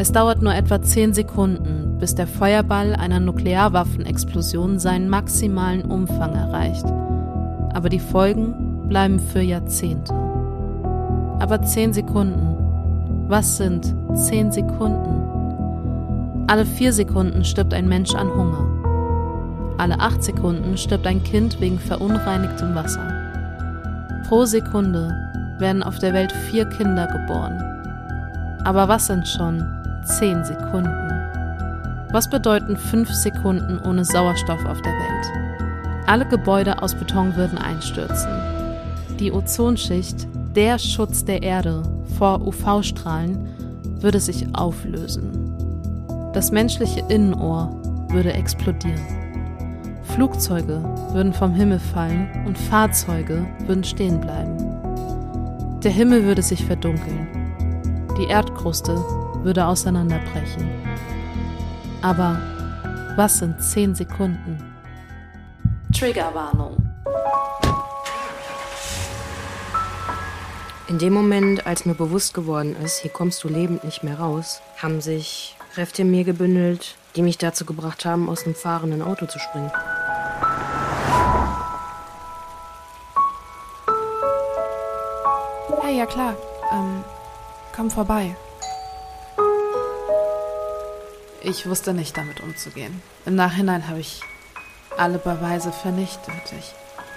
Es dauert nur etwa 10 Sekunden, bis der Feuerball einer Nuklearwaffenexplosion seinen maximalen Umfang erreicht. Aber die Folgen bleiben für Jahrzehnte. Aber 10 Sekunden. Was sind 10 Sekunden? Alle 4 Sekunden stirbt ein Mensch an Hunger. Alle 8 Sekunden stirbt ein Kind wegen verunreinigtem Wasser. Pro Sekunde werden auf der Welt vier Kinder geboren. Aber was sind schon 10 Sekunden? Was bedeuten 5 Sekunden ohne Sauerstoff auf der Welt? Alle Gebäude aus Beton würden einstürzen. Die Ozonschicht, der Schutz der Erde vor UV-Strahlen, würde sich auflösen. Das menschliche Innenohr würde explodieren. Flugzeuge würden vom Himmel fallen und Fahrzeuge würden stehen bleiben. Der Himmel würde sich verdunkeln. Die Erdkruste würde auseinanderbrechen. Aber was sind 10 Sekunden? Triggerwarnung. In dem Moment, als mir bewusst geworden ist, hier kommst du lebend nicht mehr raus, haben sich Kräfte in mir gebündelt, die mich dazu gebracht haben, aus einem fahrenden Auto zu springen. Hey, ja klar. Ähm, komm vorbei. Ich wusste nicht damit umzugehen. Im Nachhinein habe ich alle Beweise vernichtet. Ich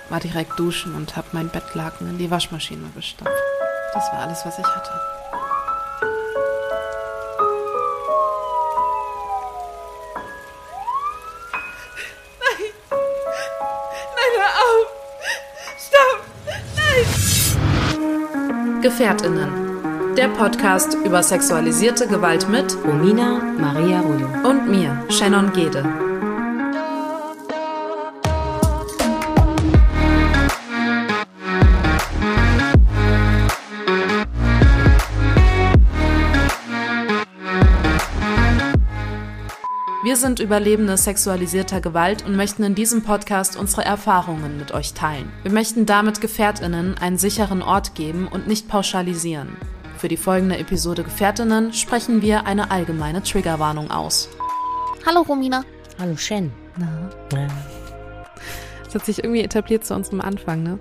war direkt duschen und habe mein Bettlaken in die Waschmaschine gestopft. Das war alles, was ich hatte. Nein! Nein, hör auf! Stopp! Nein! Gefährtinnen. Der Podcast über sexualisierte Gewalt mit Romina Maria Rullo. und mir, Shannon Gede. Wir sind Überlebende sexualisierter Gewalt und möchten in diesem Podcast unsere Erfahrungen mit euch teilen. Wir möchten damit Gefährtinnen einen sicheren Ort geben und nicht pauschalisieren. Für die folgende Episode Gefährtinnen sprechen wir eine allgemeine Triggerwarnung aus. Hallo Romina. Hallo Shen. Na, Ja. das hat sich irgendwie etabliert zu unserem Anfang, ne?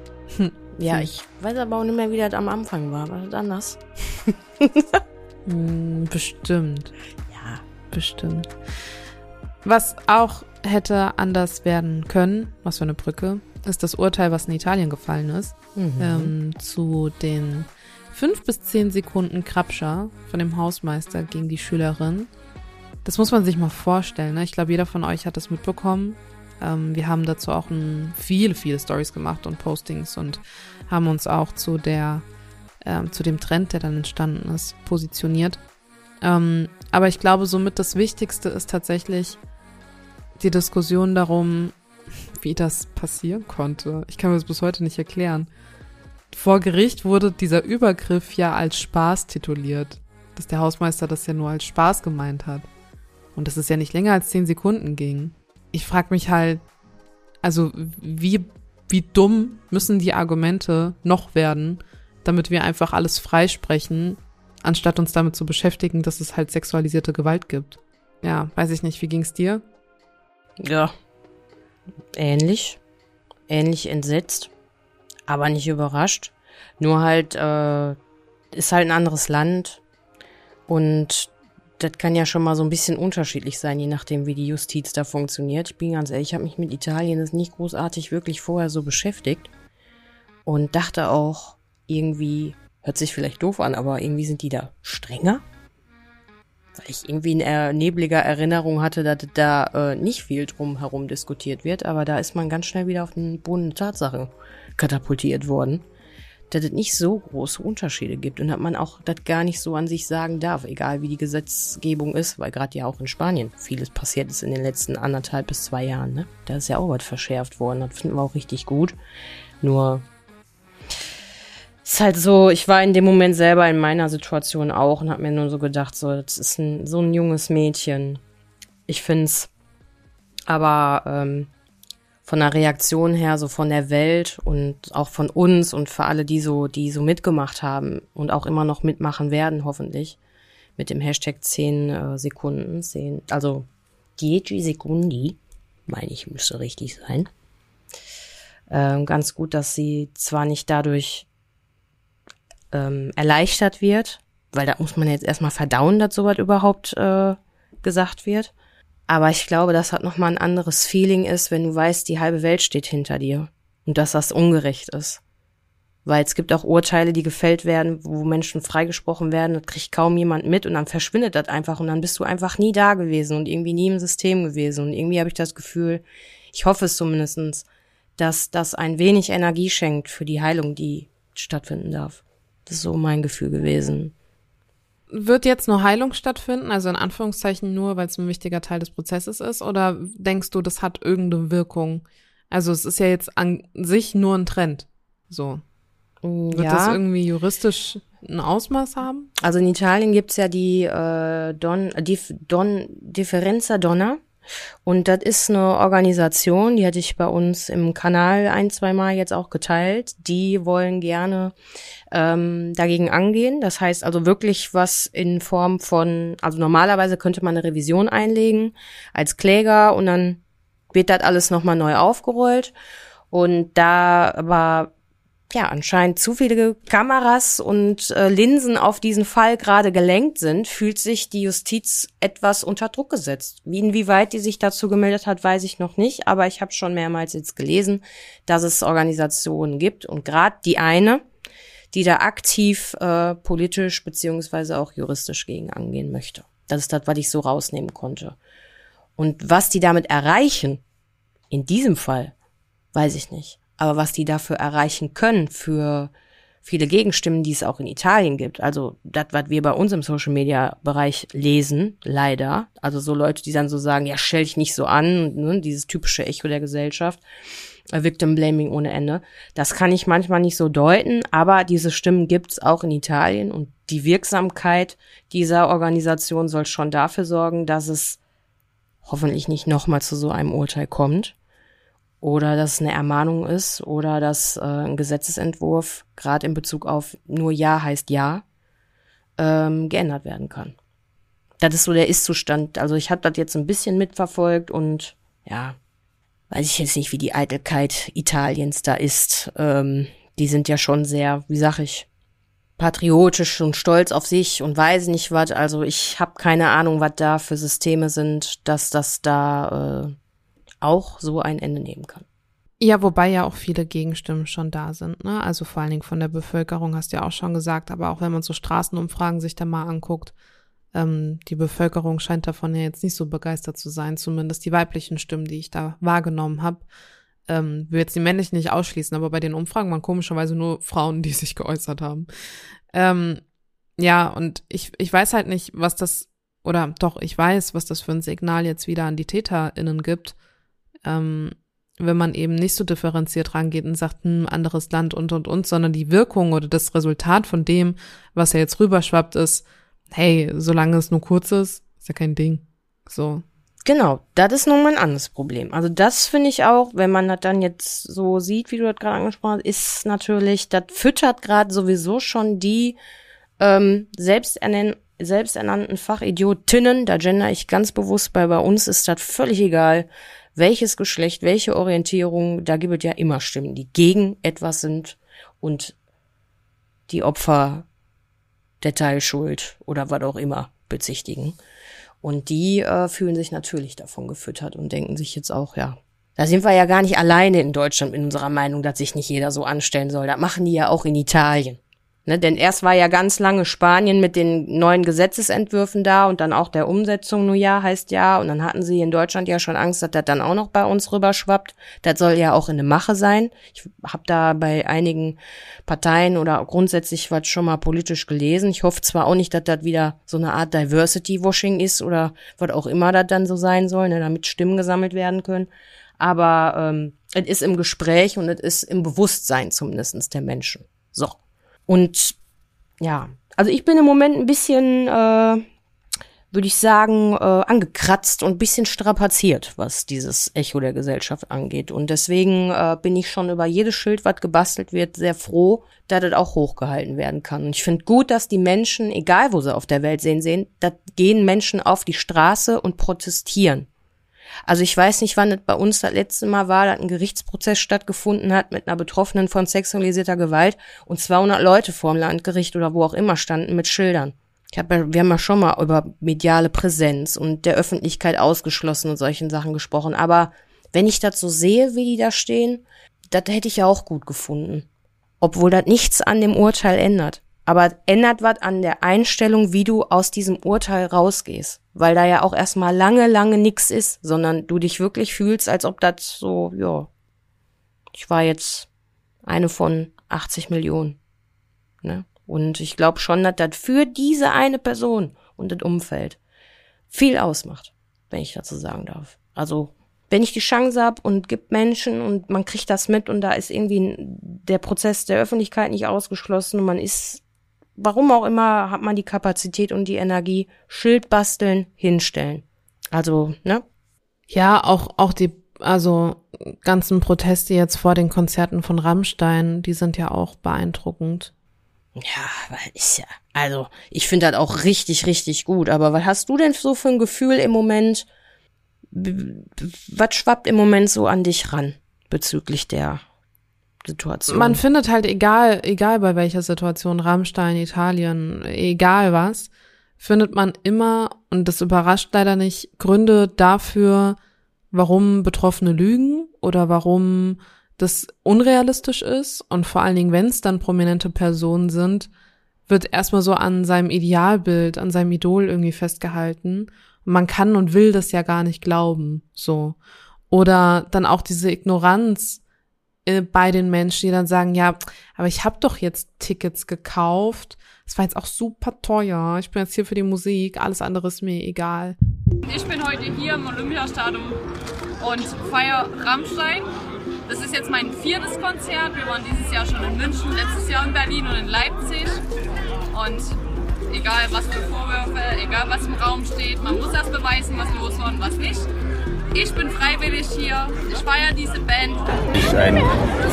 Ja, ich weiß aber auch nicht mehr, wie das am Anfang war. War das anders? Hm, bestimmt, Ja. bestimmt. Was auch hätte anders werden können, was für eine Brücke, ist das Urteil, was in Italien gefallen ist, Mhm. ähm, zu den fünf bis zehn Sekunden Krabscher von dem Hausmeister gegen die Schülerin. Das muss man sich mal vorstellen. Ne? Ich glaube, jeder von euch hat das mitbekommen. Ähm, wir haben dazu auch ein, viele, viele Stories gemacht und Postings und haben uns auch zu der, ähm, zu dem Trend, der dann entstanden ist, positioniert. Ähm, aber ich glaube, somit das Wichtigste ist tatsächlich die Diskussion darum, wie das passieren konnte. Ich kann mir das bis heute nicht erklären. Vor Gericht wurde dieser Übergriff ja als Spaß tituliert. Dass der Hausmeister das ja nur als Spaß gemeint hat. Und dass es ja nicht länger als zehn Sekunden ging. Ich frage mich halt, also wie, wie dumm müssen die Argumente noch werden, damit wir einfach alles freisprechen, anstatt uns damit zu beschäftigen, dass es halt sexualisierte Gewalt gibt. Ja, weiß ich nicht, wie ging's dir? Ja. Ähnlich. Ähnlich entsetzt. Aber nicht überrascht. Nur halt, äh, ist halt ein anderes Land. Und das kann ja schon mal so ein bisschen unterschiedlich sein, je nachdem, wie die Justiz da funktioniert. Ich bin ganz ehrlich, ich habe mich mit Italien jetzt nicht großartig wirklich vorher so beschäftigt. Und dachte auch, irgendwie, hört sich vielleicht doof an, aber irgendwie sind die da strenger. Weil ich irgendwie in er nebliger Erinnerung hatte, dass da äh, nicht viel drum herum diskutiert wird, aber da ist man ganz schnell wieder auf den Boden der Tatsache katapultiert worden, dass es nicht so große Unterschiede gibt und dass man auch das gar nicht so an sich sagen darf, egal wie die Gesetzgebung ist, weil gerade ja auch in Spanien vieles passiert ist in den letzten anderthalb bis zwei Jahren. Ne? Da ist ja auch was verschärft worden, das finden wir auch richtig gut. Nur ist halt so, ich war in dem Moment selber in meiner Situation auch und habe mir nur so gedacht, so, das ist ein, so ein junges Mädchen. Ich find's aber ähm, von der Reaktion her, so von der Welt und auch von uns und für alle, die so, die so mitgemacht haben und auch immer noch mitmachen werden, hoffentlich, mit dem Hashtag 10 äh, Sekunden, 10, also 10 Sekundi, meine ich, müsste richtig sein. Ähm, ganz gut, dass sie zwar nicht dadurch ähm, erleichtert wird, weil da muss man jetzt erstmal verdauen, dass sowas überhaupt äh, gesagt wird. Aber ich glaube, das hat nochmal ein anderes Feeling ist, wenn du weißt, die halbe Welt steht hinter dir und dass das ungerecht ist. Weil es gibt auch Urteile, die gefällt werden, wo Menschen freigesprochen werden, das kriegt kaum jemand mit und dann verschwindet das einfach und dann bist du einfach nie da gewesen und irgendwie nie im System gewesen. Und irgendwie habe ich das Gefühl, ich hoffe es zumindestens, dass das ein wenig Energie schenkt für die Heilung, die stattfinden darf. Das ist so mein Gefühl gewesen. Wird jetzt nur Heilung stattfinden, also in Anführungszeichen nur, weil es ein wichtiger Teil des Prozesses ist, oder denkst du, das hat irgendeine Wirkung? Also es ist ja jetzt an sich nur ein Trend. So. Wird ja. das irgendwie juristisch ein Ausmaß haben? Also in Italien gibt's ja die äh, Don, die Don Differenza Donna. Und das ist eine Organisation, die hatte ich bei uns im Kanal ein, zwei Mal jetzt auch geteilt. Die wollen gerne ähm, dagegen angehen. Das heißt also wirklich was in Form von, also normalerweise könnte man eine Revision einlegen als Kläger und dann wird das alles nochmal neu aufgerollt. Und da war ja anscheinend zu viele Kameras und äh, Linsen auf diesen Fall gerade gelenkt sind, fühlt sich die Justiz etwas unter Druck gesetzt. Wie inwieweit die sich dazu gemeldet hat, weiß ich noch nicht, aber ich habe schon mehrmals jetzt gelesen, dass es Organisationen gibt und gerade die eine, die da aktiv äh, politisch beziehungsweise auch juristisch gegen angehen möchte. Das ist das, was ich so rausnehmen konnte. Und was die damit erreichen, in diesem Fall, weiß ich nicht. Aber was die dafür erreichen können für viele Gegenstimmen, die es auch in Italien gibt, also das, was wir bei uns im Social Media Bereich lesen, leider, also so Leute, die dann so sagen, ja, stell dich nicht so an, ne, dieses typische Echo der Gesellschaft, Victim Blaming ohne Ende. Das kann ich manchmal nicht so deuten, aber diese Stimmen gibt's auch in Italien und die Wirksamkeit dieser Organisation soll schon dafür sorgen, dass es hoffentlich nicht nochmal zu so einem Urteil kommt oder dass es eine Ermahnung ist oder dass äh, ein Gesetzesentwurf gerade in Bezug auf nur Ja heißt Ja ähm, geändert werden kann. Das ist so der Ist-Zustand. Also ich habe das jetzt ein bisschen mitverfolgt und ja, weiß ich jetzt nicht, wie die Eitelkeit Italiens da ist. Ähm, die sind ja schon sehr, wie sag ich, patriotisch und stolz auf sich und weiß nicht was. Also ich habe keine Ahnung, was da für Systeme sind, dass das da äh, auch so ein Ende nehmen kann. Ja, wobei ja auch viele Gegenstimmen schon da sind, ne? Also vor allen Dingen von der Bevölkerung hast du ja auch schon gesagt, aber auch wenn man so Straßenumfragen sich da mal anguckt, ähm, die Bevölkerung scheint davon ja jetzt nicht so begeistert zu sein, zumindest die weiblichen Stimmen, die ich da wahrgenommen habe. Ähm, will jetzt die männlichen nicht ausschließen, aber bei den Umfragen waren komischerweise nur Frauen, die sich geäußert haben. Ähm, ja, und ich, ich weiß halt nicht, was das, oder doch, ich weiß, was das für ein Signal jetzt wieder an die TäterInnen gibt, ähm, wenn man eben nicht so differenziert rangeht und sagt, ein hm, anderes Land und und und, sondern die Wirkung oder das Resultat von dem, was ja jetzt rüberschwappt, ist, hey, solange es nur kurz ist, ist ja kein Ding. So. Genau, das ist nun mal ein anderes Problem. Also das finde ich auch, wenn man das dann jetzt so sieht, wie du das gerade angesprochen hast, ist natürlich, das füttert gerade sowieso schon die ähm, selbsternannten selbsternannten Fachidiotinnen, da gender ich ganz bewusst bei, bei uns ist das völlig egal, welches Geschlecht, welche Orientierung, da gibt es ja immer Stimmen, die gegen etwas sind und die Opfer der Teilschuld oder was auch immer bezichtigen. Und die äh, fühlen sich natürlich davon gefüttert und denken sich jetzt auch, ja, da sind wir ja gar nicht alleine in Deutschland in unserer Meinung, dass sich nicht jeder so anstellen soll. Das machen die ja auch in Italien. Ne, denn erst war ja ganz lange Spanien mit den neuen Gesetzesentwürfen da und dann auch der Umsetzung nur ja heißt ja. Und dann hatten sie in Deutschland ja schon Angst, dass das dann auch noch bei uns rüberschwappt. Das soll ja auch in der Mache sein. Ich habe da bei einigen Parteien oder grundsätzlich was schon mal politisch gelesen. Ich hoffe zwar auch nicht, dass das wieder so eine Art Diversity-Washing ist oder was auch immer das dann so sein soll, ne, damit Stimmen gesammelt werden können. Aber ähm, es ist im Gespräch und es ist im Bewusstsein zumindestens der Menschen. So. Und ja, also ich bin im Moment ein bisschen, äh, würde ich sagen, äh, angekratzt und bisschen strapaziert, was dieses Echo der Gesellschaft angeht. Und deswegen äh, bin ich schon über jedes Schild, was gebastelt wird, sehr froh, dass das auch hochgehalten werden kann. Und ich finde gut, dass die Menschen, egal wo sie auf der Welt sehen, sehen, da gehen Menschen auf die Straße und protestieren. Also ich weiß nicht, wann es bei uns das letzte Mal war, dass ein Gerichtsprozess stattgefunden hat mit einer Betroffenen von sexualisierter Gewalt und 200 Leute vor dem Landgericht oder wo auch immer standen mit Schildern. Ich hab, wir haben ja schon mal über mediale Präsenz und der Öffentlichkeit ausgeschlossen und solchen Sachen gesprochen. Aber wenn ich das so sehe, wie die da stehen, das hätte ich ja auch gut gefunden. Obwohl das nichts an dem Urteil ändert. Aber ändert was an der Einstellung, wie du aus diesem Urteil rausgehst. Weil da ja auch erstmal lange, lange nix ist, sondern du dich wirklich fühlst, als ob das so, ja, ich war jetzt eine von 80 Millionen. Ne? Und ich glaube schon, dass das für diese eine Person und das Umfeld viel ausmacht, wenn ich dazu sagen darf. Also, wenn ich die Chance habe und gibt Menschen und man kriegt das mit und da ist irgendwie der Prozess der Öffentlichkeit nicht ausgeschlossen und man ist, warum auch immer, hat man die Kapazität und die Energie, Schild basteln, hinstellen. Also, ne? Ja, auch, auch die, also ganzen Proteste jetzt vor den Konzerten von Rammstein, die sind ja auch beeindruckend. Ja, weil ist ja, also ich finde das auch richtig, richtig gut. Aber was hast du denn so für ein Gefühl im Moment? Was schwappt im Moment so an dich ran bezüglich der Situation? Man findet halt egal, egal bei welcher Situation, Rammstein, Italien, egal was, findet man immer, und das überrascht leider nicht, Gründe dafür, warum Betroffene lügen oder warum das unrealistisch ist und vor allen Dingen, wenn es dann prominente Personen sind, wird erstmal so an seinem Idealbild, an seinem Idol irgendwie festgehalten. Und man kann und will das ja gar nicht glauben, so. Oder dann auch diese Ignoranz bei den Menschen, die dann sagen, ja, aber ich habe doch jetzt Tickets gekauft. Es war jetzt auch super teuer. Ich bin jetzt hier für die Musik. Alles andere ist mir egal. Ich bin heute hier im Olympiastadion und feiere Rammstein das ist jetzt mein viertes Konzert. Wir waren dieses Jahr schon in München, letztes Jahr in Berlin und in Leipzig. Und egal was für Vorwürfe, egal was im Raum steht, man muss erst beweisen, was los war und was nicht. Ich bin freiwillig hier, ich feiere diese Band. Ich ein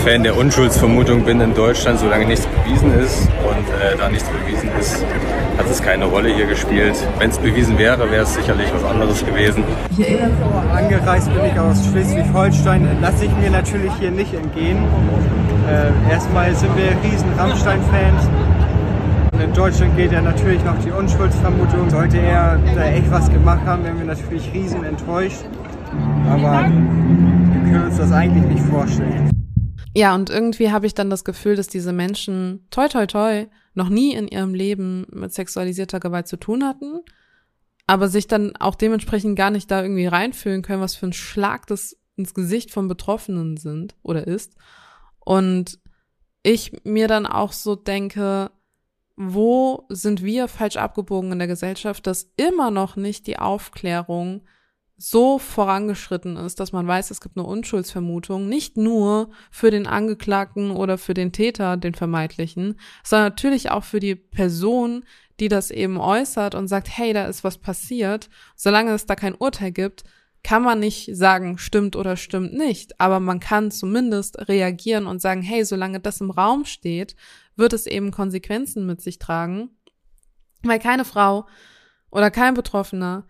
Fan der Unschuldsvermutung bin in Deutschland, solange nichts bewiesen ist. Und äh, da nichts bewiesen ist, hat es keine Rolle hier gespielt. Wenn es bewiesen wäre, wäre es sicherlich was anderes gewesen. Angereist bin ich aus Schleswig-Holstein, lasse ich mir natürlich hier nicht entgehen. Äh, erstmal sind wir riesen Rammstein-Fans. In Deutschland gilt ja natürlich noch die Unschuldsvermutung. Sollte er da echt was gemacht haben, wären wir natürlich riesen enttäuscht. Aber wir können uns das eigentlich nicht vorstellen. Ja, und irgendwie habe ich dann das Gefühl, dass diese Menschen, toi, toi, toi, noch nie in ihrem Leben mit sexualisierter Gewalt zu tun hatten, aber sich dann auch dementsprechend gar nicht da irgendwie reinfühlen können, was für ein Schlag das ins Gesicht von Betroffenen sind oder ist. Und ich mir dann auch so denke, wo sind wir falsch abgebogen in der Gesellschaft, dass immer noch nicht die Aufklärung so vorangeschritten ist, dass man weiß, es gibt eine Unschuldsvermutung, nicht nur für den Angeklagten oder für den Täter, den vermeintlichen, sondern natürlich auch für die Person, die das eben äußert und sagt, hey, da ist was passiert. Solange es da kein Urteil gibt, kann man nicht sagen, stimmt oder stimmt nicht, aber man kann zumindest reagieren und sagen, hey, solange das im Raum steht, wird es eben Konsequenzen mit sich tragen, weil keine Frau oder kein Betroffener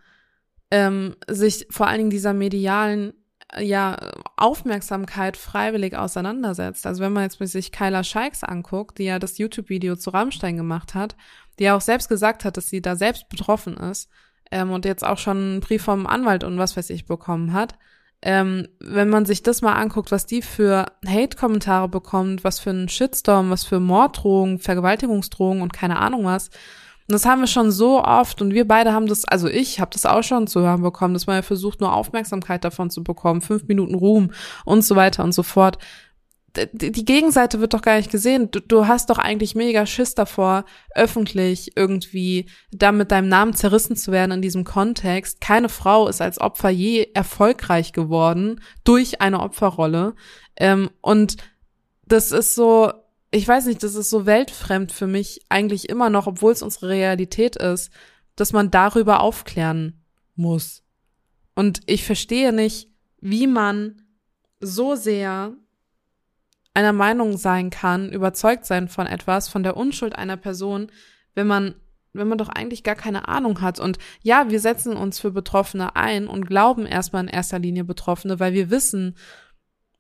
ähm, sich vor allen Dingen dieser medialen ja, Aufmerksamkeit freiwillig auseinandersetzt. Also wenn man jetzt sich Kyla Scheiks anguckt, die ja das YouTube-Video zu Rammstein gemacht hat, die ja auch selbst gesagt hat, dass sie da selbst betroffen ist ähm, und jetzt auch schon einen Brief vom Anwalt und was weiß ich bekommen hat. Ähm, wenn man sich das mal anguckt, was die für Hate-Kommentare bekommt, was für einen Shitstorm, was für Morddrohungen, Vergewaltigungsdrohungen und keine Ahnung was, und das haben wir schon so oft und wir beide haben das, also ich habe das auch schon zu hören bekommen, dass man ja versucht, nur Aufmerksamkeit davon zu bekommen, fünf Minuten Ruhm und so weiter und so fort. Die Gegenseite wird doch gar nicht gesehen. Du, du hast doch eigentlich mega Schiss davor, öffentlich irgendwie da mit deinem Namen zerrissen zu werden in diesem Kontext. Keine Frau ist als Opfer je erfolgreich geworden durch eine Opferrolle. Ähm, und das ist so, ich weiß nicht, das ist so weltfremd für mich eigentlich immer noch, obwohl es unsere Realität ist, dass man darüber aufklären muss. Und ich verstehe nicht, wie man so sehr einer Meinung sein kann, überzeugt sein von etwas, von der Unschuld einer Person, wenn man wenn man doch eigentlich gar keine Ahnung hat. Und ja, wir setzen uns für Betroffene ein und glauben erstmal in erster Linie Betroffene, weil wir wissen,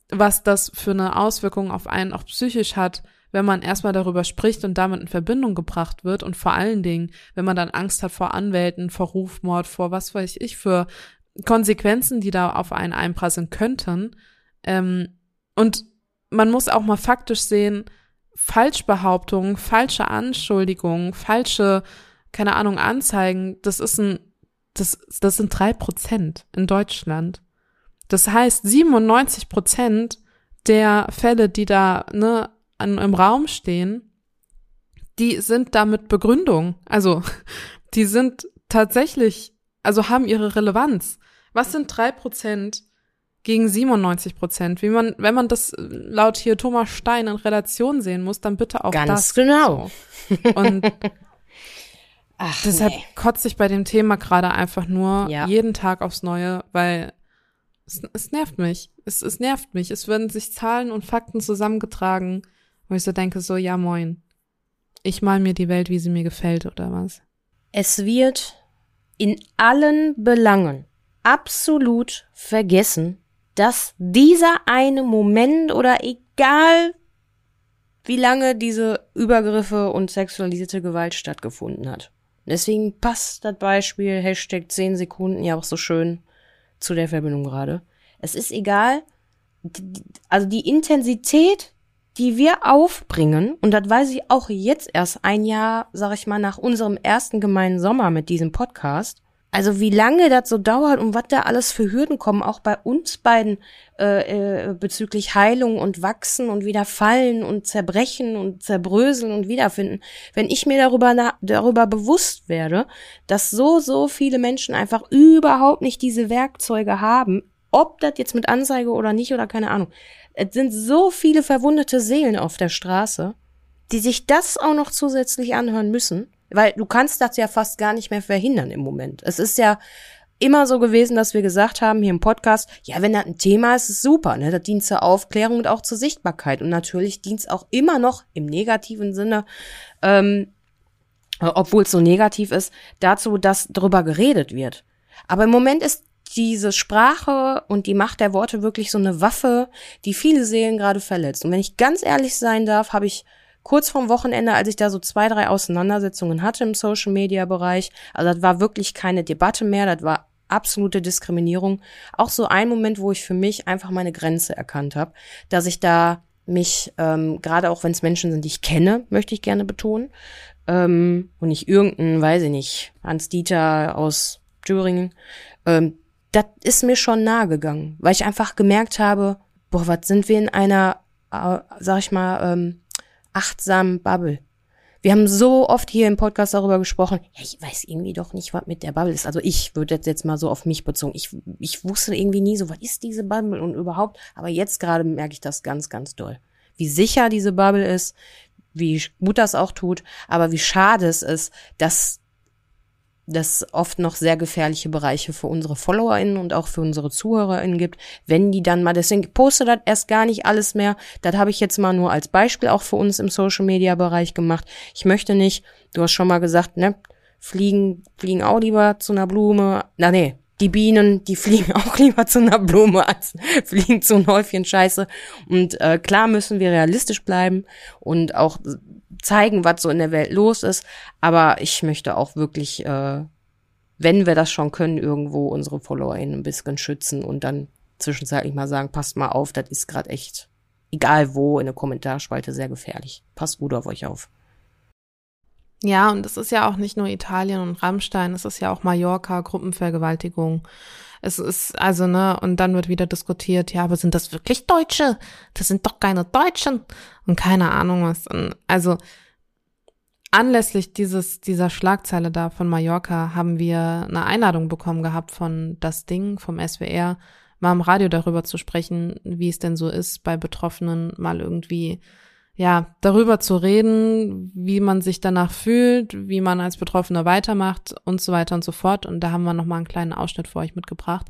was das für eine Auswirkung auf einen auch psychisch hat, wenn man erstmal darüber spricht und damit in Verbindung gebracht wird und vor allen Dingen, wenn man dann Angst hat vor Anwälten, vor Rufmord, vor was weiß ich für Konsequenzen, die da auf einen einprasseln könnten. Ähm, und man muss auch mal faktisch sehen, Falschbehauptungen, falsche Anschuldigungen, falsche, keine Ahnung, Anzeigen, das ist ein, das, das sind drei Prozent in Deutschland. Das heißt, 97 Prozent der Fälle, die da ne, an, im Raum stehen, die sind damit Begründung. Also, die sind tatsächlich, also haben ihre Relevanz. Was sind drei Prozent gegen 97 Prozent. Wie man, wenn man das laut hier Thomas Stein in Relation sehen muss, dann bitte auch Ganz das. genau. So. Und Ach, deshalb nee. kotze ich bei dem Thema gerade einfach nur Ja. jeden Tag aufs Neue, weil es, es nervt mich. Es, es nervt mich. Es werden sich Zahlen und Fakten zusammengetragen, wo ich so denke, so, ja moin. Ich mal mir die Welt, wie sie mir gefällt, oder was? Es wird in allen Belangen absolut vergessen, dass dieser eine Moment oder egal wie lange diese Übergriffe und sexualisierte Gewalt stattgefunden hat. Deswegen passt das Beispiel Hashtag 10 Sekunden ja auch so schön zu der Verbindung gerade. Es ist egal, also die Intensität, die wir aufbringen, und das weiß ich auch jetzt erst ein Jahr, sag ich mal, nach unserem ersten gemeinen Sommer mit diesem Podcast. Also wie lange das so dauert und was da alles für Hürden kommen, auch bei uns beiden äh, äh, bezüglich Heilung und Wachsen und wieder fallen und zerbrechen und zerbröseln und wiederfinden. Wenn ich mir darüber, na, darüber bewusst werde, dass so, so viele Menschen einfach überhaupt nicht diese Werkzeuge haben, ob das jetzt mit Anzeige oder nicht oder keine Ahnung. Es sind so viele verwundete Seelen auf der Straße, die sich das auch noch zusätzlich anhören müssen, weil du kannst das ja fast gar nicht mehr verhindern im Moment. Es ist ja immer so gewesen, dass wir gesagt haben hier im Podcast, ja, wenn das ein Thema ist, ist super, ne? Das dient zur Aufklärung und auch zur Sichtbarkeit. Und natürlich dient es auch immer noch im negativen Sinne, ähm, äh, obwohl es so negativ ist, dazu, dass darüber geredet wird. Aber im Moment ist diese Sprache und die Macht der Worte wirklich so eine Waffe, die viele Seelen gerade verletzt. Und wenn ich ganz ehrlich sein darf, habe ich kurz vorm Wochenende, als ich da so zwei, drei Auseinandersetzungen hatte im Social Media Bereich, also das war wirklich keine Debatte mehr, das war absolute Diskriminierung. Auch so ein Moment, wo ich für mich einfach meine Grenze erkannt habe, dass ich da mich, ähm, gerade auch wenn es Menschen sind, die ich kenne, möchte ich gerne betonen, ähm, und nicht irgendein, weiß ich nicht, Hans Dieter aus Thüringen, ähm, das ist mir schon nahe gegangen, weil ich einfach gemerkt habe, boah, was sind wir in einer, äh, sag ich mal, ähm, achtsamen Bubble. Wir haben so oft hier im Podcast darüber gesprochen, ja, ich weiß irgendwie doch nicht, was mit der Bubble ist. Also ich würde jetzt, jetzt mal so auf mich bezogen. Ich, ich wusste irgendwie nie so, was ist diese Bubble und überhaupt. Aber jetzt gerade merke ich das ganz, ganz doll. Wie sicher diese Bubble ist, wie gut das auch tut, aber wie schade es ist, dass das oft noch sehr gefährliche Bereiche für unsere FollowerInnen und auch für unsere ZuhörerInnen gibt, wenn die dann mal, deswegen poste das erst gar nicht alles mehr. Das habe ich jetzt mal nur als Beispiel auch für uns im Social Media Bereich gemacht. Ich möchte nicht, du hast schon mal gesagt, ne, fliegen, fliegen auch lieber zu einer Blume. Na nee, die Bienen, die fliegen auch lieber zu einer Blume als fliegen zu einem Häufchen Scheiße. Und äh, klar müssen wir realistisch bleiben und auch zeigen, was so in der Welt los ist. Aber ich möchte auch wirklich, äh, wenn wir das schon können, irgendwo unsere FollowerInnen ein bisschen schützen und dann zwischenzeitlich mal sagen, passt mal auf, das ist gerade echt, egal wo, in der Kommentarspalte sehr gefährlich. Passt gut auf euch auf. Ja, und es ist ja auch nicht nur Italien und Rammstein, es ist ja auch Mallorca, Gruppenvergewaltigung. Es ist, also, ne, und dann wird wieder diskutiert, ja, aber sind das wirklich Deutsche? Das sind doch keine Deutschen. Und keine Ahnung was. Und also, anlässlich dieses, dieser Schlagzeile da von Mallorca haben wir eine Einladung bekommen gehabt von Das Ding, vom SWR, mal im Radio darüber zu sprechen, wie es denn so ist, bei Betroffenen mal irgendwie ja, darüber zu reden, wie man sich danach fühlt, wie man als Betroffener weitermacht und so weiter und so fort. Und da haben wir nochmal einen kleinen Ausschnitt für euch mitgebracht.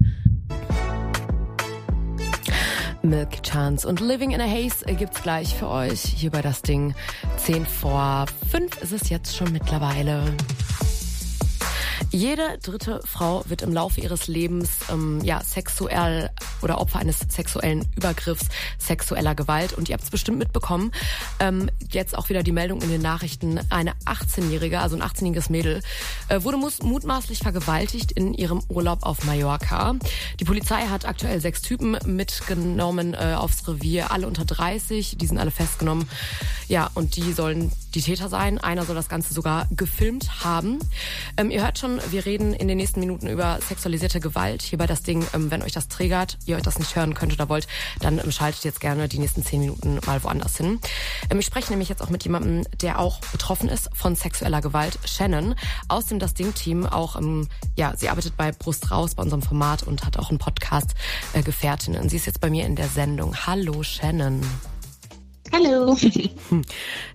Milk Chance und Living in a Haze gibt's gleich für euch hier bei das Ding. 10 vor 5 ist es jetzt schon mittlerweile. Jede dritte Frau wird im Laufe ihres Lebens ähm, ja sexuell oder Opfer eines sexuellen Übergriffs, sexueller Gewalt. Und ihr habt es bestimmt mitbekommen. Ähm, jetzt auch wieder die Meldung in den Nachrichten: Eine 18-jährige, also ein 18-jähriges Mädel, äh, wurde mutmaßlich vergewaltigt in ihrem Urlaub auf Mallorca. Die Polizei hat aktuell sechs Typen mitgenommen äh, aufs Revier, alle unter 30. Die sind alle festgenommen. Ja, und die sollen die Täter sein. Einer soll das Ganze sogar gefilmt haben. Ähm, ihr hört schon, wir reden in den nächsten Minuten über sexualisierte Gewalt. Hier bei das Ding, ähm, wenn euch das triggert, ihr euch das nicht hören könnt oder wollt, dann ähm, schaltet jetzt gerne die nächsten zehn Minuten mal woanders hin. Ähm, ich spreche nämlich jetzt auch mit jemandem, der auch betroffen ist von sexueller Gewalt. Shannon aus dem Das Ding-Team. Auch, ähm, ja, sie arbeitet bei Brust raus, bei unserem Format und hat auch einen Podcast äh, Gefährtinnen. Sie ist jetzt bei mir in der Sendung. Hallo Shannon. Hallo.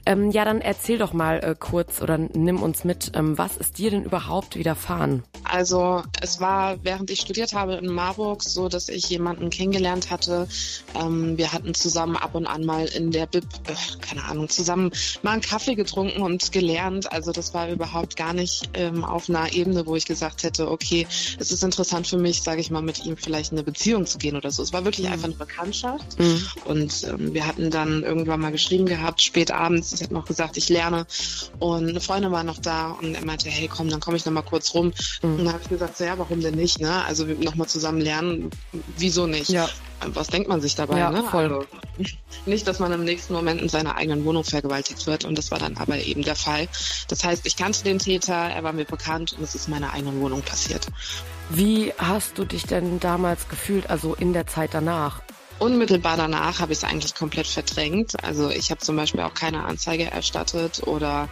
Ähm, ja, dann erzähl doch mal äh, kurz oder nimm uns mit, ähm, was ist dir denn überhaupt widerfahren? Also es war, während ich studiert habe in Marburg, so, dass ich jemanden kennengelernt hatte. Ähm, wir hatten zusammen ab und an mal in der Bib, äh, keine Ahnung, zusammen mal einen Kaffee getrunken und gelernt. Also das war überhaupt gar nicht ähm, auf einer Ebene, wo ich gesagt hätte, okay, es ist interessant für mich, sage ich mal, mit ihm vielleicht in eine Beziehung zu gehen oder so. Es war wirklich Mhm. einfach eine Bekanntschaft. Mhm. Und ähm, wir hatten dann irgendwann mal geschrieben gehabt, spät abends. Ich habe noch gesagt, ich lerne. Und eine Freundin war noch da und er meinte, hey, komm, dann komme ich noch mal kurz rum. Mhm. Und dann habe ich gesagt, so, ja, warum denn nicht? Ne? Also wir noch mal zusammen lernen, wieso nicht? Ja. Was denkt man sich dabei? Ja, ne? voll. Also, nicht, dass man im nächsten Moment in seiner eigenen Wohnung vergewaltigt wird. Und das war dann aber eben der Fall. Das heißt, ich kannte den Täter, er war mir bekannt und es ist in meiner eigenen Wohnung passiert. Wie hast du dich denn damals gefühlt, also in der Zeit danach? Unmittelbar danach habe ich es eigentlich komplett verdrängt. Also ich habe zum Beispiel auch keine Anzeige erstattet oder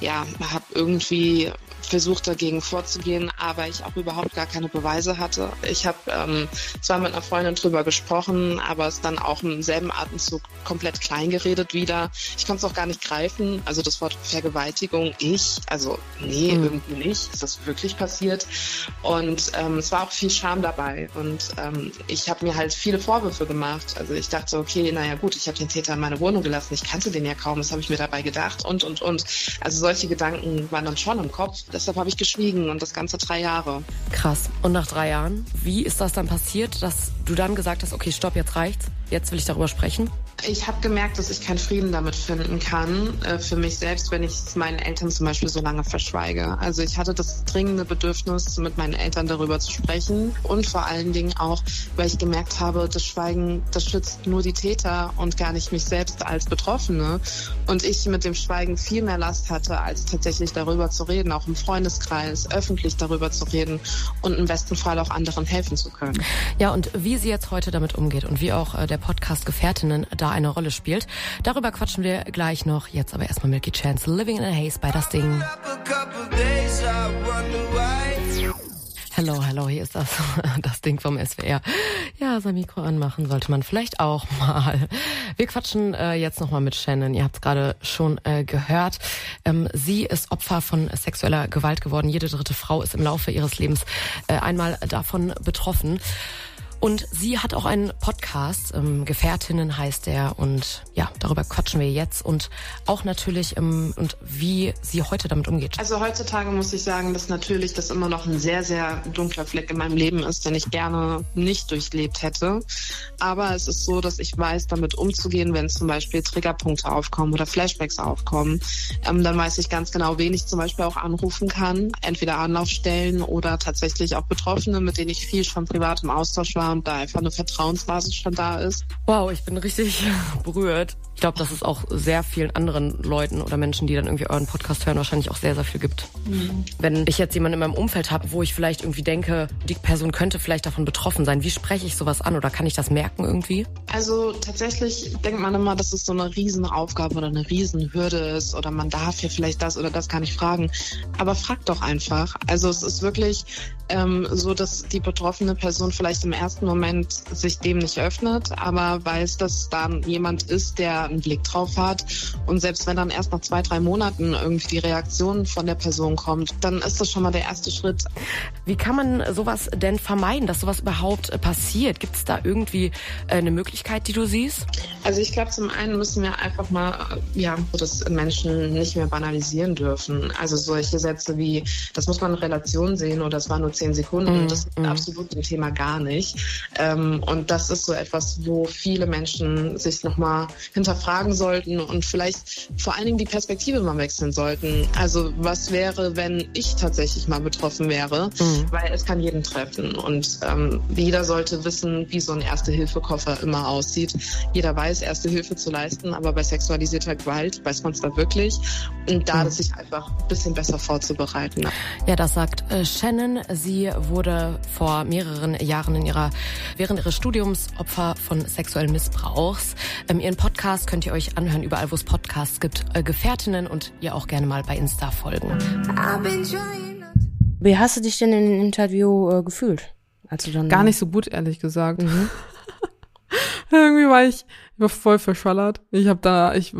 ja, habe irgendwie versucht dagegen vorzugehen, aber ich auch überhaupt gar keine Beweise hatte. Ich habe ähm, zwar mit einer Freundin drüber gesprochen, aber es dann auch im selben Atemzug komplett klein geredet wieder. Ich konnte es auch gar nicht greifen. Also das Wort Vergewaltigung, ich, also nee, Mhm. irgendwie nicht. Ist das wirklich passiert? Und ähm, es war auch viel Scham dabei. Und ähm, ich habe mir halt viele Vorwürfe gemacht. Also ich dachte, okay, naja gut, ich habe den Täter in meine Wohnung gelassen. Ich kannte den ja kaum. Das habe ich mir dabei gedacht. Und, und, und. Also solche Gedanken waren dann schon im Kopf. Deshalb habe ich geschwiegen und das ganze drei Jahre. Krass. Und nach drei Jahren, wie ist das dann passiert, dass du dann gesagt hast, okay, stopp, jetzt reicht's, jetzt will ich darüber sprechen? Ich habe gemerkt, dass ich keinen Frieden damit finden kann, äh, für mich selbst, wenn ich es meinen Eltern zum Beispiel so lange verschweige. Also ich hatte das dringende Bedürfnis, mit meinen Eltern darüber zu sprechen und vor allen Dingen auch, weil ich gemerkt habe, das Schweigen, das schützt nur die Täter und gar nicht mich selbst als Betroffene. Und ich mit dem Schweigen viel mehr Last hatte, als tatsächlich darüber zu reden, auch im Freundeskreis, öffentlich darüber zu reden und im besten Fall auch anderen helfen zu können. Ja, und wie sie jetzt heute damit umgeht und wie auch äh, der Podcast Gefährtinnen da eine Rolle spielt, darüber quatschen wir gleich noch. Jetzt aber erstmal Milky Chance, Living in a Haze bei das Ding. Hello, hello, hier ist das, das Ding vom SWR. Ja, sein Mikro anmachen sollte man vielleicht auch mal. Wir quatschen äh, jetzt nochmal mit Shannon. Ihr habt es gerade schon äh, gehört. Ähm, sie ist Opfer von sexueller Gewalt geworden. Jede dritte Frau ist im Laufe ihres Lebens äh, einmal davon betroffen. Und sie hat auch einen Podcast, ähm, Gefährtinnen heißt der. Und ja, darüber quatschen wir jetzt und auch natürlich, ähm, und wie sie heute damit umgeht. Also heutzutage muss ich sagen, dass natürlich das immer noch ein sehr, sehr dunkler Fleck in meinem Leben ist, den ich gerne nicht durchlebt hätte. Aber es ist so, dass ich weiß, damit umzugehen, wenn zum Beispiel Triggerpunkte aufkommen oder Flashbacks aufkommen. Ähm, dann weiß ich ganz genau, wen ich zum Beispiel auch anrufen kann. Entweder Anlaufstellen oder tatsächlich auch Betroffene, mit denen ich viel schon privat im Austausch war und da einfach eine Vertrauensbasis schon da ist. Wow, ich bin richtig berührt. Ich glaube, dass es auch sehr vielen anderen Leuten oder Menschen, die dann irgendwie euren Podcast hören, wahrscheinlich auch sehr, sehr viel gibt. Wenn ich jetzt jemanden in meinem Umfeld habe, wo ich vielleicht irgendwie denke, die Person könnte vielleicht davon betroffen sein, wie spreche ich sowas an oder kann ich das merken irgendwie? Also tatsächlich denkt man immer, dass es so eine Riesenaufgabe oder eine Riesenhürde ist oder man darf hier vielleicht das oder das gar nicht fragen. Aber frag doch einfach. Also es ist wirklich ähm, so, dass die betroffene Person vielleicht im ersten Moment sich dem nicht öffnet, aber weiß, dass da jemand ist, der einen Blick drauf hat. Und selbst wenn dann erst nach zwei, drei Monaten irgendwie die Reaktion von der Person kommt, dann ist das schon mal der erste Schritt. Wie kann man sowas denn vermeiden, dass sowas überhaupt äh, passiert? Gibt es da irgendwie äh, eine Möglichkeit, die du siehst? Also ich glaube, zum einen müssen wir einfach mal, äh, ja, das Menschen nicht mehr banalisieren dürfen. Also solche Sätze wie, das muss man in Relation sehen oder das war nur zehn Sekunden, mm, das ist absolut ein Thema gar nicht. Ähm, und das ist so etwas, wo viele Menschen sich nochmal hinterfragen sollten und vielleicht vor allen Dingen die Perspektive mal wechseln sollten. Also was wäre, wenn ich tatsächlich mal betroffen wäre? Mm. Weil es kann jeden treffen und ähm, jeder sollte wissen, wie so ein Erste-Hilfe-Koffer immer aussieht. Jeder weiß, Erste Hilfe zu leisten, aber bei sexualisierter Gewalt weiß man es da wirklich. Und da mhm. sich einfach ein bisschen besser vorzubereiten. Ja, das sagt äh, Shannon. Sie wurde vor mehreren Jahren in ihrer, während ihres Studiums Opfer von sexuellen Missbrauchs. Ähm, ihren Podcast könnt ihr euch anhören, überall wo es Podcasts gibt. Äh, Gefährtinnen und ihr auch gerne mal bei Insta folgen. Wie hast du dich denn in dem Interview äh, gefühlt? Als du dann Gar nicht so gut, ehrlich gesagt. Mhm. Irgendwie war ich, ich war voll verschallert. Ich habe da, ich,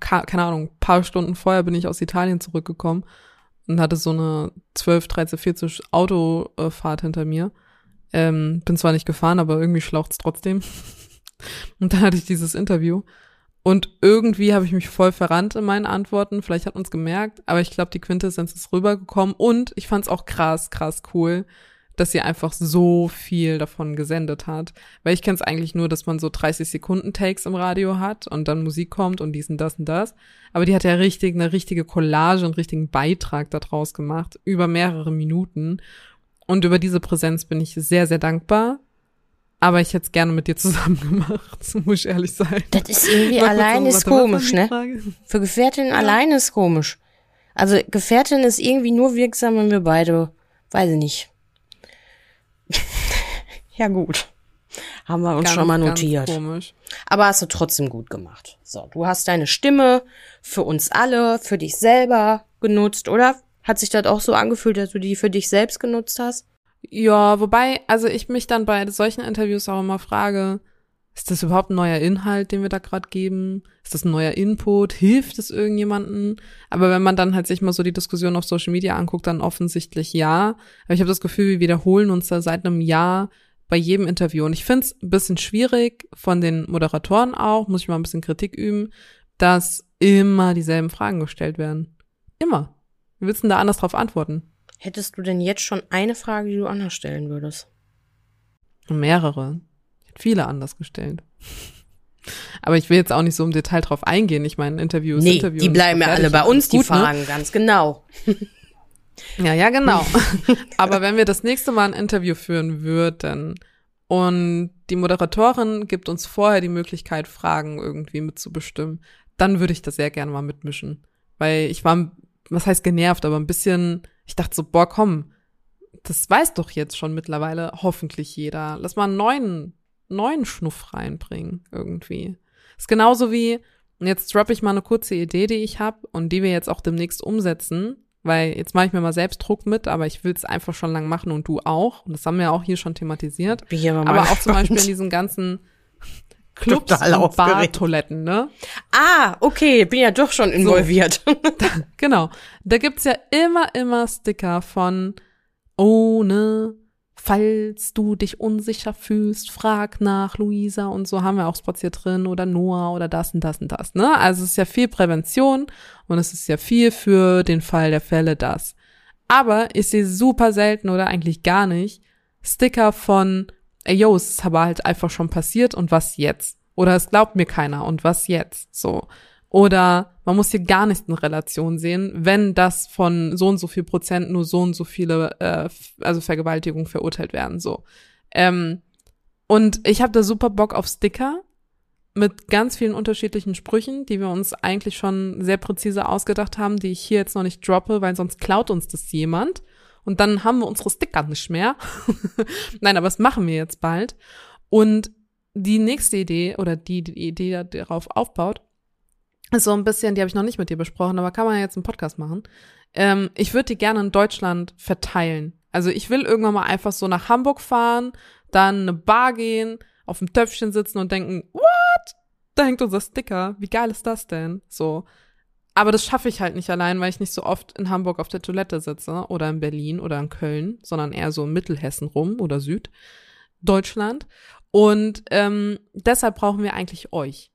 keine Ahnung, paar Stunden vorher bin ich aus Italien zurückgekommen und hatte so eine 12, 13, 14 Autofahrt hinter mir. Ähm, bin zwar nicht gefahren, aber irgendwie schlaucht's trotzdem. und dann hatte ich dieses Interview. Und irgendwie habe ich mich voll verrannt in meinen Antworten. Vielleicht hat es gemerkt, aber ich glaube, die Quintessenz ist rübergekommen. Und ich fand es auch krass, krass cool, dass sie einfach so viel davon gesendet hat. Weil ich kenne es eigentlich nur, dass man so 30 Sekunden Takes im Radio hat und dann Musik kommt und dies und das und das. Aber die hat ja richtig eine richtige Collage und richtigen Beitrag daraus gemacht, über mehrere Minuten. Und über diese Präsenz bin ich sehr, sehr dankbar. Aber ich hätte es gerne mit dir zusammen gemacht, muss ich ehrlich sein. Das ist irgendwie allein ist komisch, ne? Für Gefährtin ja. allein ist komisch. Also Gefährtin ist irgendwie nur wirksam, wenn wir beide, weiß ich nicht, ja, gut. Haben wir uns ganz, schon mal notiert. Aber hast du trotzdem gut gemacht. So, du hast deine Stimme für uns alle, für dich selber genutzt, oder? Hat sich das auch so angefühlt, dass du die für dich selbst genutzt hast? Ja, wobei, also ich mich dann bei solchen Interviews auch immer frage, ist das überhaupt ein neuer Inhalt, den wir da gerade geben? Ist das ein neuer Input? Hilft es irgendjemanden? Aber wenn man dann halt sich mal so die Diskussion auf Social Media anguckt, dann offensichtlich ja. Aber ich habe das Gefühl, wir wiederholen uns da seit einem Jahr bei jedem Interview. Und ich finde es ein bisschen schwierig von den Moderatoren auch, muss ich mal ein bisschen Kritik üben, dass immer dieselben Fragen gestellt werden. Immer. Wie willst du denn da anders drauf antworten? Hättest du denn jetzt schon eine Frage, die du anders stellen würdest? Mehrere viele anders gestellt. Aber ich will jetzt auch nicht so im Detail drauf eingehen. Ich meine, Interviews, nee, Interviews. Die bleiben ja alle bei uns, die ne? Fragen, ne? ganz genau. Ja, ja, genau. Aber wenn wir das nächste Mal ein Interview führen würden und die Moderatorin gibt uns vorher die Möglichkeit, Fragen irgendwie mitzubestimmen, dann würde ich das sehr gerne mal mitmischen. Weil ich war, was heißt genervt, aber ein bisschen, ich dachte so, boah, komm, das weiß doch jetzt schon mittlerweile hoffentlich jeder. Lass mal einen neuen neuen Schnuff reinbringen irgendwie. Ist genauso wie, jetzt droppe ich mal eine kurze Idee, die ich habe und die wir jetzt auch demnächst umsetzen, weil jetzt mache ich mir mal selbst Druck mit, aber ich will es einfach schon lang machen und du auch. Und das haben wir auch hier schon thematisiert. aber, aber auch zum Beispiel in diesen ganzen Clubs Total und Bar-Toiletten, ne? Ah, okay, bin ja doch schon involviert. So. da, genau. Da gibt's ja immer, immer Sticker von ohne falls du dich unsicher fühlst, frag nach Luisa und so haben wir auch Spots hier drin oder Noah oder das und das und das, ne? Also es ist ja viel Prävention und es ist ja viel für den Fall der Fälle das. Aber ich sehe super selten oder eigentlich gar nicht Sticker von, ey yo, es ist aber halt einfach schon passiert und was jetzt? Oder es glaubt mir keiner und was jetzt? So. Oder man muss hier gar nicht in Relation sehen, wenn das von so und so viel Prozent nur so und so viele, äh, also Vergewaltigungen verurteilt werden. So. Ähm, und ich habe da super Bock auf Sticker mit ganz vielen unterschiedlichen Sprüchen, die wir uns eigentlich schon sehr präzise ausgedacht haben, die ich hier jetzt noch nicht droppe, weil sonst klaut uns das jemand. Und dann haben wir unsere Sticker nicht mehr. Nein, aber das machen wir jetzt bald. Und die nächste Idee oder die, die Idee, die darauf aufbaut, ist so ein bisschen, die habe ich noch nicht mit dir besprochen, aber kann man ja jetzt einen Podcast machen. Ähm, ich würde die gerne in Deutschland verteilen. Also ich will irgendwann mal einfach so nach Hamburg fahren, dann eine Bar gehen, auf dem Töpfchen sitzen und denken, what? Da hängt unser Sticker. Wie geil ist das denn? So. Aber das schaffe ich halt nicht allein, weil ich nicht so oft in Hamburg auf der Toilette sitze oder in Berlin oder in Köln, sondern eher so in Mittelhessen rum oder Süd Deutschland. Und ähm, deshalb brauchen wir eigentlich euch.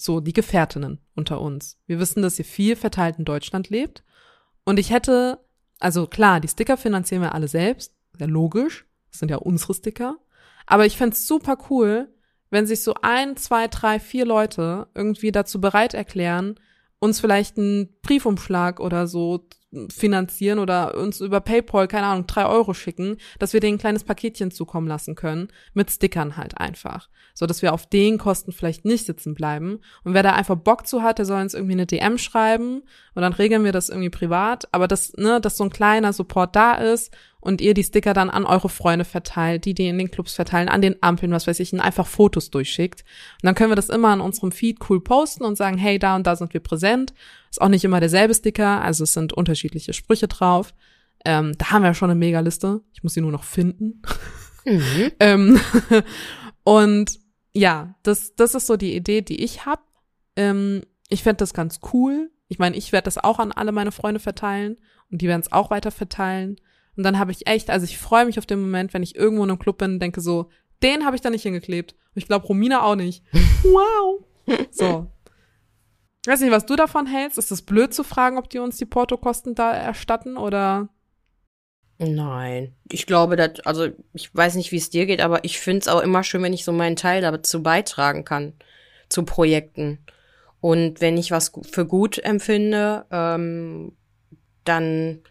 So, die Gefährtinnen unter uns. Wir wissen, dass ihr viel verteilt in Deutschland lebt. Und ich hätte, also klar, die Sticker finanzieren wir alle selbst. Sehr logisch. Das sind ja unsere Sticker. Aber ich fände super cool, wenn sich so ein, zwei, drei, vier Leute irgendwie dazu bereit erklären, uns vielleicht einen Briefumschlag oder so finanzieren oder uns über PayPal, keine Ahnung, drei Euro schicken, dass wir denen ein kleines Paketchen zukommen lassen können, mit Stickern halt einfach. So dass wir auf den Kosten vielleicht nicht sitzen bleiben. Und wer da einfach Bock zu hat, der soll uns irgendwie eine DM schreiben und dann regeln wir das irgendwie privat. Aber dass, ne, dass so ein kleiner Support da ist und ihr die Sticker dann an eure Freunde verteilt, die die in den Clubs verteilen, an den Ampeln, was weiß ich, und einfach Fotos durchschickt. Und dann können wir das immer an unserem Feed cool posten und sagen, hey, da und da sind wir präsent. Ist auch nicht immer derselbe Sticker, also es sind unterschiedliche Sprüche drauf. Ähm, da haben wir ja schon eine Mega-Liste. Ich muss sie nur noch finden. Mhm. ähm, und ja, das, das ist so die Idee, die ich habe. Ähm, ich fände das ganz cool. Ich meine, ich werde das auch an alle meine Freunde verteilen und die werden es auch weiter verteilen. Und dann habe ich echt, also ich freue mich auf den Moment, wenn ich irgendwo in einem Club bin und denke so, den habe ich da nicht hingeklebt. Und ich glaube, Romina auch nicht. wow. So. Weiß nicht, was du davon hältst. Ist es blöd zu fragen, ob die uns die Portokosten da erstatten oder? Nein. Ich glaube, dass, also ich weiß nicht, wie es dir geht, aber ich finde es auch immer schön, wenn ich so meinen Teil dazu beitragen kann zu Projekten. Und wenn ich was für gut empfinde, ähm, dann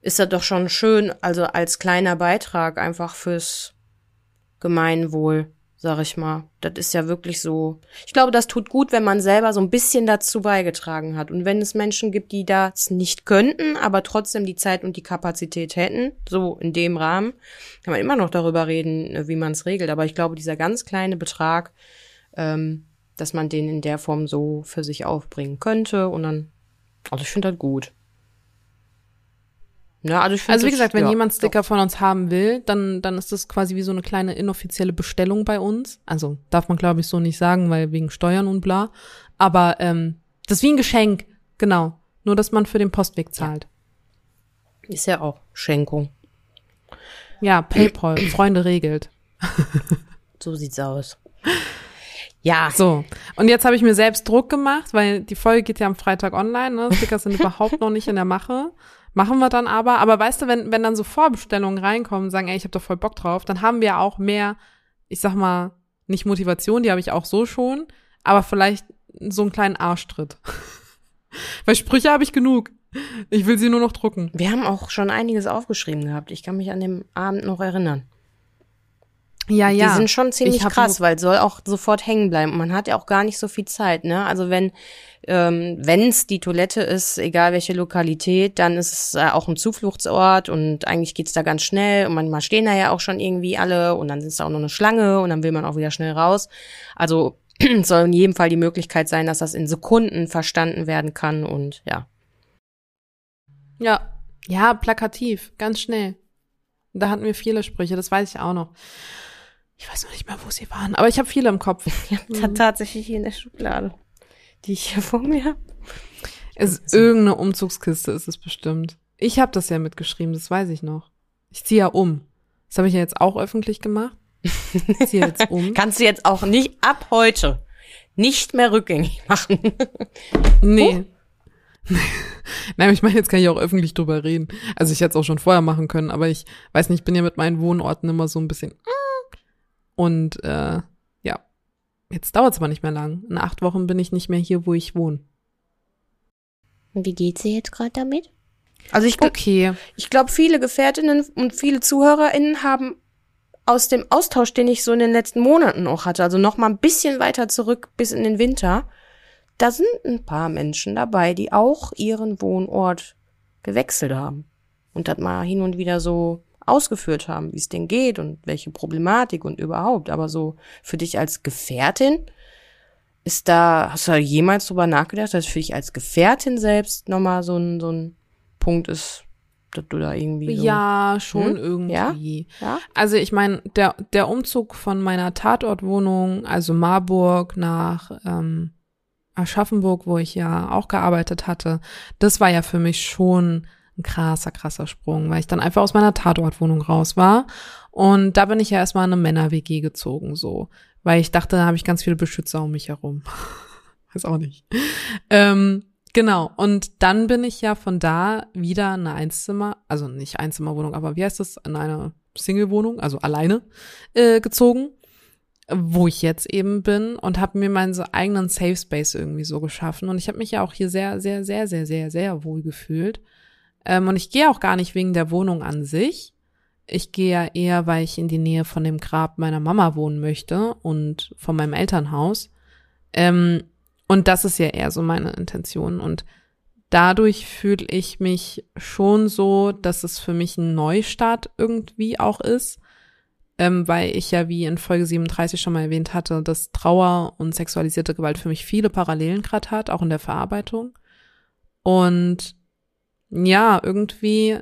ist das doch schon schön, also als kleiner Beitrag einfach fürs Gemeinwohl, sag ich mal. Das ist ja wirklich so. Ich glaube, das tut gut, wenn man selber so ein bisschen dazu beigetragen hat. Und wenn es Menschen gibt, die das nicht könnten, aber trotzdem die Zeit und die Kapazität hätten, so in dem Rahmen, kann man immer noch darüber reden, wie man es regelt. Aber ich glaube, dieser ganz kleine Betrag, ähm, dass man den in der Form so für sich aufbringen könnte und dann, also ich finde das gut. Ja, also, ich also wie gesagt, wenn ja, jemand Sticker doch. von uns haben will, dann, dann ist das quasi wie so eine kleine inoffizielle Bestellung bei uns. Also darf man, glaube ich, so nicht sagen, weil wegen Steuern und bla. Aber ähm, das ist wie ein Geschenk, genau. Nur, dass man für den Postweg zahlt. Ist ja auch Schenkung. Ja, PayPal, Freunde regelt. so sieht's aus. Ja. So. Und jetzt habe ich mir selbst Druck gemacht, weil die Folge geht ja am Freitag online. Ne? Sticker sind überhaupt noch nicht in der Mache. Machen wir dann aber. Aber weißt du, wenn, wenn dann so Vorbestellungen reinkommen sagen, ey, ich habe da voll Bock drauf, dann haben wir auch mehr, ich sag mal, nicht Motivation, die habe ich auch so schon, aber vielleicht so einen kleinen Arschtritt. Weil Sprüche habe ich genug. Ich will sie nur noch drucken. Wir haben auch schon einiges aufgeschrieben gehabt. Ich kann mich an dem Abend noch erinnern. Ja, ja. Die sind schon ziemlich krass, weil soll auch sofort hängen bleiben. Und man hat ja auch gar nicht so viel Zeit, ne? Also wenn ähm, wenn es die Toilette ist, egal welche Lokalität, dann ist es äh, auch ein Zufluchtsort und eigentlich geht's da ganz schnell und manchmal stehen da ja auch schon irgendwie alle und dann ist da auch noch eine Schlange und dann will man auch wieder schnell raus. Also soll in jedem Fall die Möglichkeit sein, dass das in Sekunden verstanden werden kann und ja. Ja, ja, plakativ, ganz schnell. Da hatten wir viele Sprüche, das weiß ich auch noch. Ich weiß noch nicht mehr, wo sie waren, aber ich habe viele im Kopf. Ja, mhm. tatsächlich hier in der Schublade die ich hier vor mir habe. Es ist irgendeine Umzugskiste ist es bestimmt. Ich habe das ja mitgeschrieben, das weiß ich noch. Ich ziehe ja um. Das habe ich ja jetzt auch öffentlich gemacht. Ich ziehe jetzt um. Kannst du jetzt auch nicht ab heute nicht mehr rückgängig machen. nee. Oh. Nein, ich meine, jetzt kann ich auch öffentlich drüber reden. Also ich hätte es auch schon vorher machen können, aber ich weiß nicht, ich bin ja mit meinen Wohnorten immer so ein bisschen und äh, Jetzt dauert es aber nicht mehr lang. In acht Wochen bin ich nicht mehr hier, wo ich wohne. Wie geht's dir jetzt gerade damit? Also ich okay. Ich glaube, viele Gefährtinnen und viele ZuhörerInnen haben aus dem Austausch, den ich so in den letzten Monaten auch hatte, also noch mal ein bisschen weiter zurück bis in den Winter, da sind ein paar Menschen dabei, die auch ihren Wohnort gewechselt haben und das mal hin und wieder so ausgeführt haben, wie es denen geht und welche Problematik und überhaupt. Aber so für dich als Gefährtin, ist da, hast du da jemals drüber nachgedacht, dass für dich als Gefährtin selbst nochmal so ein, so ein Punkt ist, dass du da irgendwie. So, ja, schon Hm? irgendwie. Ja? Also ich meine, der, der Umzug von meiner Tatortwohnung, also Marburg nach ähm, Aschaffenburg, wo ich ja auch gearbeitet hatte, das war ja für mich schon ein krasser, krasser Sprung, weil ich dann einfach aus meiner Tatortwohnung raus war. Und da bin ich ja erstmal in eine Männer-WG gezogen, so. Weil ich dachte, da habe ich ganz viele Beschützer um mich herum. Weiß auch nicht. Ähm, genau. Und dann bin ich ja von da wieder in eine Einzimmer, also nicht Einzimmerwohnung, aber wie heißt das? In eine Single-Wohnung, also alleine, äh, gezogen wo ich jetzt eben bin und habe mir meinen so eigenen Safe Space irgendwie so geschaffen und ich habe mich ja auch hier sehr sehr sehr sehr sehr sehr wohl gefühlt ähm, und ich gehe auch gar nicht wegen der Wohnung an sich. Ich gehe ja eher weil ich in die Nähe von dem Grab meiner Mama wohnen möchte und von meinem Elternhaus. Ähm, und das ist ja eher so meine Intention. Und dadurch fühle ich mich schon so dass es für mich ein Neustart irgendwie auch ist. Ähm, weil ich ja, wie in Folge 37 schon mal erwähnt hatte, dass Trauer und sexualisierte Gewalt für mich viele Parallelen gerade hat, auch in der Verarbeitung. Und ja, irgendwie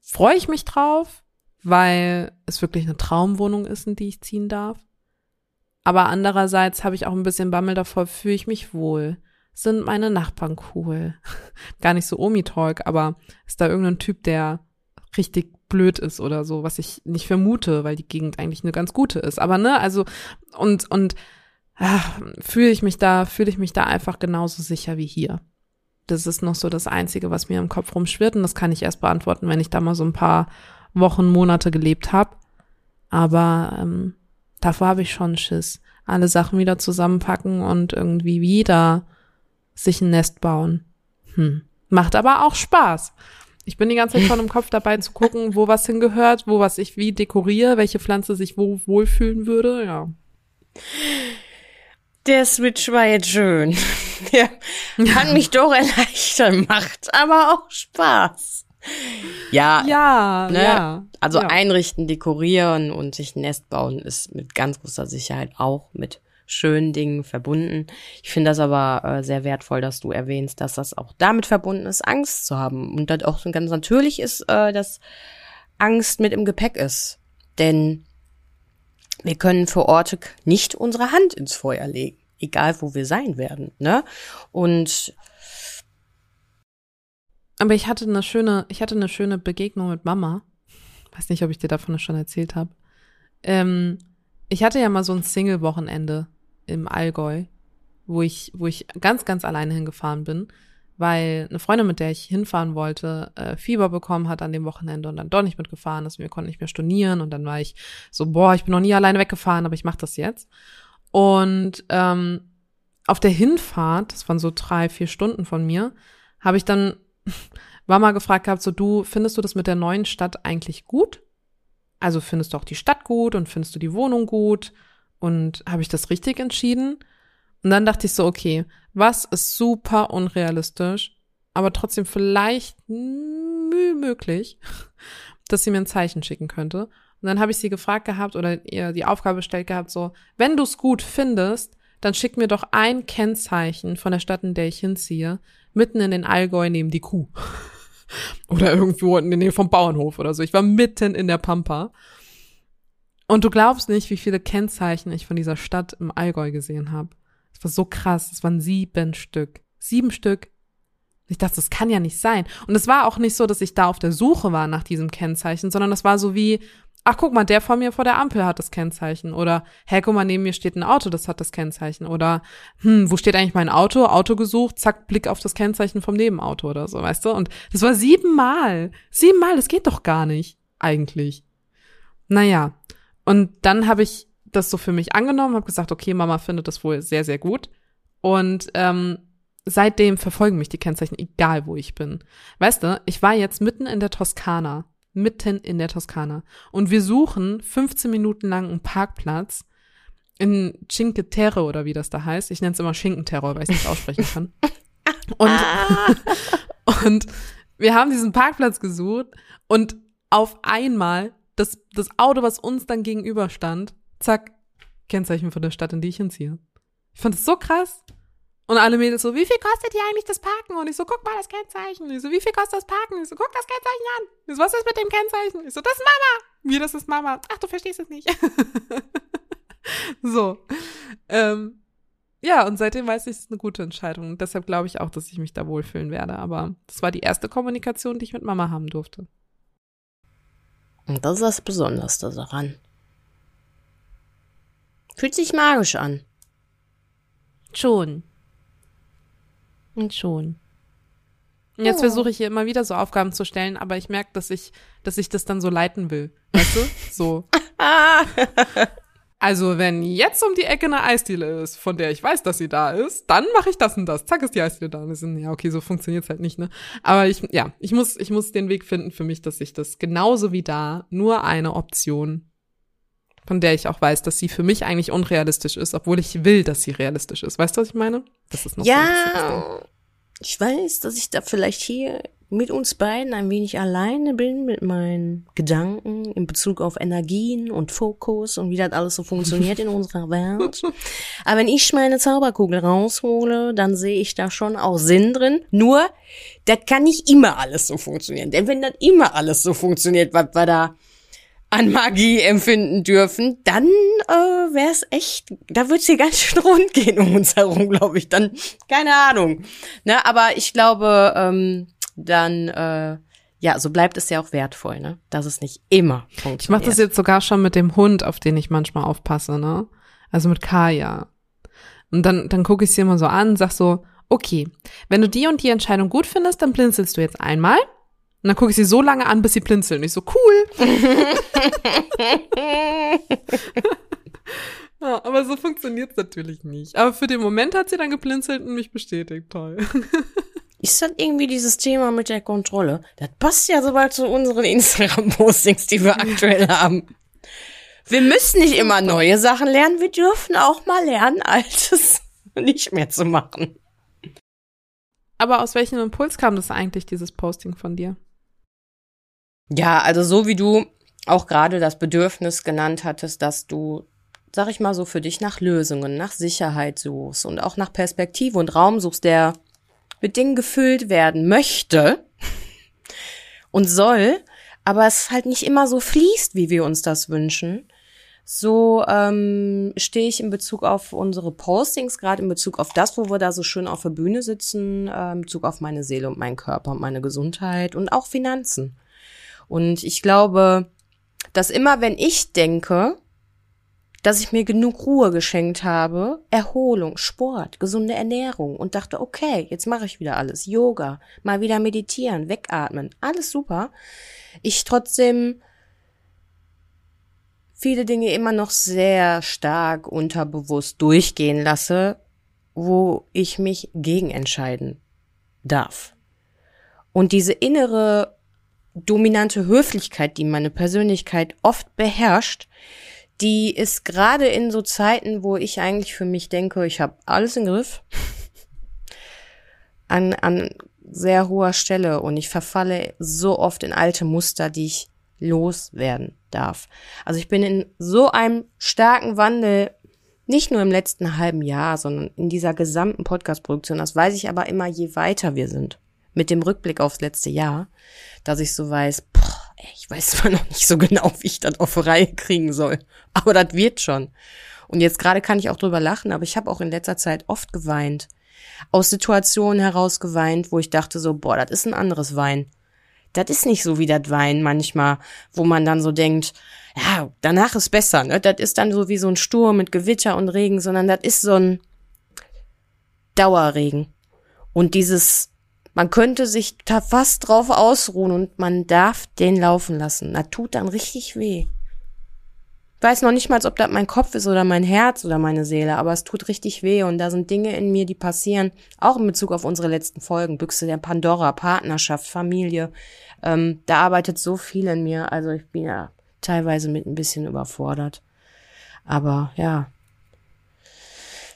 freue ich mich drauf, weil es wirklich eine Traumwohnung ist, in die ich ziehen darf. Aber andererseits habe ich auch ein bisschen Bammel davor, fühle ich mich wohl. Sind meine Nachbarn cool? Gar nicht so Omi-Talk, aber ist da irgendein Typ, der richtig blöd ist oder so, was ich nicht vermute, weil die Gegend eigentlich eine ganz gute ist. Aber ne, also und und ach, fühle ich mich da, fühle ich mich da einfach genauso sicher wie hier. Das ist noch so das Einzige, was mir im Kopf rumschwirrt und das kann ich erst beantworten, wenn ich da mal so ein paar Wochen, Monate gelebt habe. Aber ähm, davor habe ich schon Schiss. Alle Sachen wieder zusammenpacken und irgendwie wieder sich ein Nest bauen. Hm. Macht aber auch Spaß. Ich bin die ganze Zeit schon im Kopf dabei zu gucken, wo was hingehört, wo was ich wie dekoriere, welche Pflanze sich wo wohlfühlen würde, ja. Der Switch war jetzt schön. Der kann mich doch erleichtern, macht aber auch Spaß. Ja, Ja, ne? ja. also ja. einrichten, dekorieren und sich ein Nest bauen ist mit ganz großer Sicherheit auch mit schönen Dingen verbunden. Ich finde das aber äh, sehr wertvoll, dass du erwähnst, dass das auch damit verbunden ist, Angst zu haben. Und das auch so ganz natürlich ist, äh, dass Angst mit im Gepäck ist. Denn wir können für Orte nicht unsere Hand ins Feuer legen, egal wo wir sein werden. Ne? Und Aber ich hatte eine schöne, ich hatte eine schöne Begegnung mit Mama. Weiß nicht, ob ich dir davon schon erzählt habe. Ähm, ich hatte ja mal so ein Single-Wochenende im Allgäu, wo ich, wo ich ganz, ganz alleine hingefahren bin, weil eine Freundin, mit der ich hinfahren wollte, äh, Fieber bekommen hat an dem Wochenende und dann doch nicht mitgefahren ist. Wir konnten nicht mehr stornieren und dann war ich so, boah, ich bin noch nie alleine weggefahren, aber ich mache das jetzt. Und ähm, auf der Hinfahrt, das waren so drei, vier Stunden von mir, habe ich dann Mama gefragt gehabt, so du, findest du das mit der neuen Stadt eigentlich gut? Also findest du auch die Stadt gut und findest du die Wohnung gut? Und habe ich das richtig entschieden? Und dann dachte ich so, okay, was ist super unrealistisch, aber trotzdem vielleicht möglich, dass sie mir ein Zeichen schicken könnte. Und dann habe ich sie gefragt gehabt oder ihr die Aufgabe gestellt gehabt, so, wenn du es gut findest, dann schick mir doch ein Kennzeichen von der Stadt, in der ich hinziehe, mitten in den Allgäu neben die Kuh. oder irgendwo in der Nähe vom Bauernhof oder so. Ich war mitten in der Pampa. Und du glaubst nicht, wie viele Kennzeichen ich von dieser Stadt im Allgäu gesehen habe. Es war so krass. Es waren sieben Stück. Sieben Stück. Ich dachte, das kann ja nicht sein. Und es war auch nicht so, dass ich da auf der Suche war nach diesem Kennzeichen, sondern das war so wie, ach guck mal, der vor mir vor der Ampel hat das Kennzeichen. Oder, hä, guck mal, neben mir steht ein Auto, das hat das Kennzeichen. Oder, hm, wo steht eigentlich mein Auto? Auto gesucht, zack, Blick auf das Kennzeichen vom Nebenauto oder so, weißt du? Und das war siebenmal. Siebenmal, das geht doch gar nicht, eigentlich. Naja. Und dann habe ich das so für mich angenommen, habe gesagt, okay, Mama findet das wohl sehr, sehr gut. Und ähm, seitdem verfolgen mich die Kennzeichen, egal wo ich bin. Weißt du, ich war jetzt mitten in der Toskana, mitten in der Toskana. Und wir suchen 15 Minuten lang einen Parkplatz in Cinque Terre oder wie das da heißt. Ich nenne es immer Schinkenterror, weil ich es nicht aussprechen kann. Und, und wir haben diesen Parkplatz gesucht und auf einmal das, das Auto, was uns dann gegenüber stand, zack, Kennzeichen von der Stadt, in die ich hinziehe. Ich fand es so krass. Und alle Mädels so, wie viel kostet hier eigentlich das Parken? Und ich so, guck mal das Kennzeichen. Und ich so, wie viel kostet das Parken? Und ich so, guck das Kennzeichen an. Ich so, was ist mit dem Kennzeichen? Ich so, das ist Mama. Wie, das ist Mama. Ach, du verstehst es nicht. so. Ähm, ja, und seitdem weiß ich, es ist eine gute Entscheidung. Und deshalb glaube ich auch, dass ich mich da wohlfühlen werde. Aber das war die erste Kommunikation, die ich mit Mama haben durfte. Und das ist das Besonderste daran. Fühlt sich magisch an. Schon. Und schon. Und jetzt Oh. versuche ich hier immer wieder so Aufgaben zu stellen, aber ich merke, dass ich, dass ich das dann so leiten will. Weißt du? So. Also, wenn jetzt um die Ecke eine Eisdiele ist, von der ich weiß, dass sie da ist, dann mache ich das und das. Zack, ist die Eisdiele da. Und so, ja, okay, so funktioniert's halt nicht, ne? Aber ich, ja, ich muss, ich muss den Weg finden für mich, dass ich das genauso wie da nur eine Option, von der ich auch weiß, dass sie für mich eigentlich unrealistisch ist, obwohl ich will, dass sie realistisch ist. Weißt du, was ich meine? Das ist noch so. Ja, ich weiß, dass ich da vielleicht hier mit uns beiden ein wenig alleine bin mit meinen Gedanken in Bezug auf Energien und Fokus und wie das alles so funktioniert in unserer Welt. Aber wenn ich meine Zauberkugel raushole, dann sehe ich da schon auch Sinn drin. Nur, das kann nicht immer alles so funktionieren. Denn wenn das immer alles so funktioniert, was wir da an Magie empfinden dürfen, dann äh, wäre es echt, da wird's hier ganz schön rund gehen um uns herum, glaube ich. Dann, keine Ahnung. Ne, aber ich glaube, ähm, dann, äh, ja, so bleibt es ja auch wertvoll, ne? Dass es nicht immer funktioniert. Ich mache das jetzt sogar schon mit dem Hund, auf den ich manchmal aufpasse, ne? Also mit Kaya. Und dann, dann gucke ich sie immer so an und sag so, okay, wenn du die und die Entscheidung gut findest, dann blinzelst du jetzt einmal. Und dann gucke ich sie so lange an, bis sie blinzeln. Und ich so, cool. ja, aber so funktioniert's natürlich nicht. Aber für den Moment hat sie dann geblinzelt und mich bestätigt. Toll. Ist das irgendwie dieses Thema mit der Kontrolle? Das passt ja sobald zu unseren Instagram-Postings, die wir aktuell haben. Wir müssen nicht immer neue Sachen lernen, wir dürfen auch mal lernen, Altes nicht mehr zu machen. Aber aus welchem Impuls kam das eigentlich, dieses Posting von dir? Ja, also so wie du auch gerade das Bedürfnis genannt hattest, dass du, sag ich mal so, für dich nach Lösungen, nach Sicherheit suchst und auch nach Perspektive und Raum suchst, der mit Dingen gefüllt werden möchte und soll, aber es halt nicht immer so fließt, wie wir uns das wünschen. So ähm, stehe ich in Bezug auf unsere Postings, gerade in Bezug auf das, wo wir da so schön auf der Bühne sitzen, äh, in Bezug auf meine Seele und meinen Körper und meine Gesundheit und auch Finanzen. Und ich glaube, dass immer wenn ich denke, dass ich mir genug Ruhe geschenkt habe, Erholung, Sport, gesunde Ernährung und dachte, okay, jetzt mache ich wieder alles, Yoga, mal wieder meditieren, wegatmen, alles super, ich trotzdem viele Dinge immer noch sehr stark unterbewusst durchgehen lasse, wo ich mich gegen entscheiden darf. Und diese innere dominante Höflichkeit, die meine Persönlichkeit oft beherrscht, die ist gerade in so Zeiten, wo ich eigentlich für mich denke, ich habe alles im Griff, an, an sehr hoher Stelle und ich verfalle so oft in alte Muster, die ich loswerden darf. Also ich bin in so einem starken Wandel, nicht nur im letzten halben Jahr, sondern in dieser gesamten Podcast-Produktion. Das weiß ich aber immer, je weiter wir sind. Mit dem Rückblick aufs letzte Jahr, dass ich so weiß, boah, ich weiß zwar noch nicht so genau, wie ich das auf Reihe kriegen soll, aber das wird schon. Und jetzt gerade kann ich auch drüber lachen, aber ich habe auch in letzter Zeit oft geweint. Aus Situationen heraus geweint, wo ich dachte so, boah, das ist ein anderes Wein. Das ist nicht so wie das Wein manchmal, wo man dann so denkt, ja, danach ist besser, ne? Das ist dann so wie so ein Sturm mit Gewitter und Regen, sondern das ist so ein Dauerregen. Und dieses, man könnte sich da fast drauf ausruhen und man darf den laufen lassen. Das tut dann richtig weh. Ich weiß noch nicht mal, ob das mein Kopf ist oder mein Herz oder meine Seele, aber es tut richtig weh und da sind Dinge in mir, die passieren, auch in Bezug auf unsere letzten Folgen, Büchse der Pandora, Partnerschaft, Familie. Ähm, da arbeitet so viel in mir, also ich bin ja teilweise mit ein bisschen überfordert. Aber ja,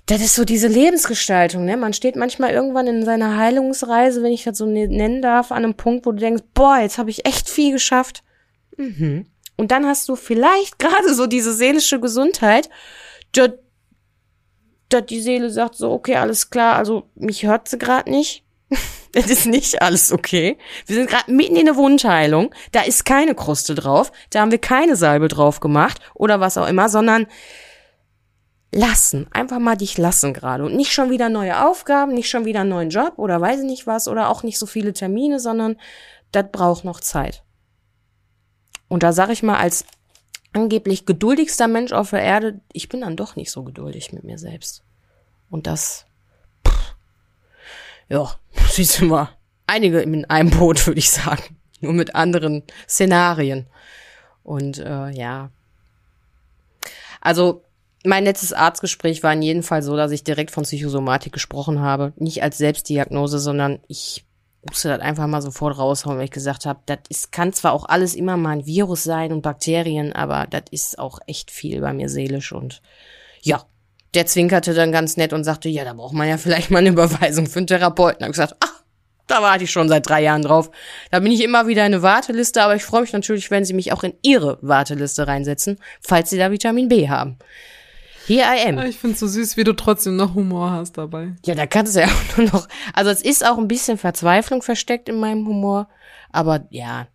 das ist so diese Lebensgestaltung, ne? Man steht manchmal irgendwann in seiner Heilungsreise, wenn ich das so ne-, nennen darf, an einem Punkt, wo du denkst, boah, jetzt habe ich echt viel geschafft. Mhm. Und dann hast du vielleicht gerade so diese seelische Gesundheit, dass, dass die Seele sagt so, okay, alles klar, also mich hört sie gerade nicht. das ist nicht alles okay. Wir sind gerade mitten in der Wundheilung. Da ist keine Kruste drauf. Da haben wir keine Salbe drauf gemacht oder was auch immer, sondern lassen. Einfach mal dich lassen gerade. Und nicht schon wieder neue Aufgaben, nicht schon wieder einen neuen Job oder weiß ich nicht was oder auch nicht so viele Termine, sondern das braucht noch Zeit. Und da sage ich mal, als angeblich geduldigster Mensch auf der Erde, ich bin dann doch nicht so geduldig mit mir selbst. Und das, pff, ja, siehst du mal, einige in einem Boot, würde ich sagen. Nur mit anderen Szenarien. Und äh, ja. Also mein letztes Arztgespräch war in jedem Fall so, dass ich direkt von Psychosomatik gesprochen habe. Nicht als Selbstdiagnose, sondern ich musste das einfach mal sofort raushauen, weil ich gesagt habe, das kann zwar auch alles immer mal ein Virus sein und Bakterien, aber das ist auch echt viel bei mir seelisch und ja. Der zwinkerte dann ganz nett und sagte, ja, da braucht man ja vielleicht mal eine Überweisung für einen Therapeuten. Da habe ich gesagt, ach, da warte ich schon seit drei Jahren drauf. Da bin ich immer wieder in eine Warteliste, aber ich freue mich natürlich, wenn Sie mich auch in Ihre Warteliste reinsetzen, falls Sie da Vitamin B haben. Here I am. Ich find's so süß, wie du trotzdem noch Humor hast dabei. Ja, da kannst du ja auch nur noch. Also es ist auch ein bisschen Verzweiflung versteckt in meinem Humor, aber ja,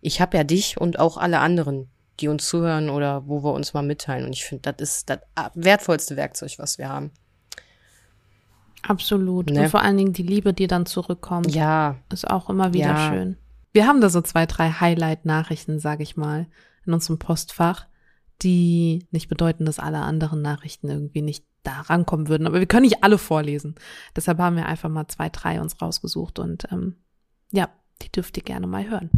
ich habe ja dich und auch alle anderen, die uns zuhören oder wo wir uns mal mitteilen. Und ich finde, das ist das wertvollste Werkzeug, was wir haben. Absolut. Ne? Und vor allen Dingen die Liebe, die dann zurückkommt. Ja. Ist auch immer wieder ja. schön. Wir haben da so zwei, drei Highlight-Nachrichten, sag ich mal, in unserem Postfach die nicht bedeuten, dass alle anderen Nachrichten irgendwie nicht da rankommen würden. Aber wir können nicht alle vorlesen. Deshalb haben wir einfach mal zwei, drei uns rausgesucht und ähm, ja, die dürft ihr gerne mal hören.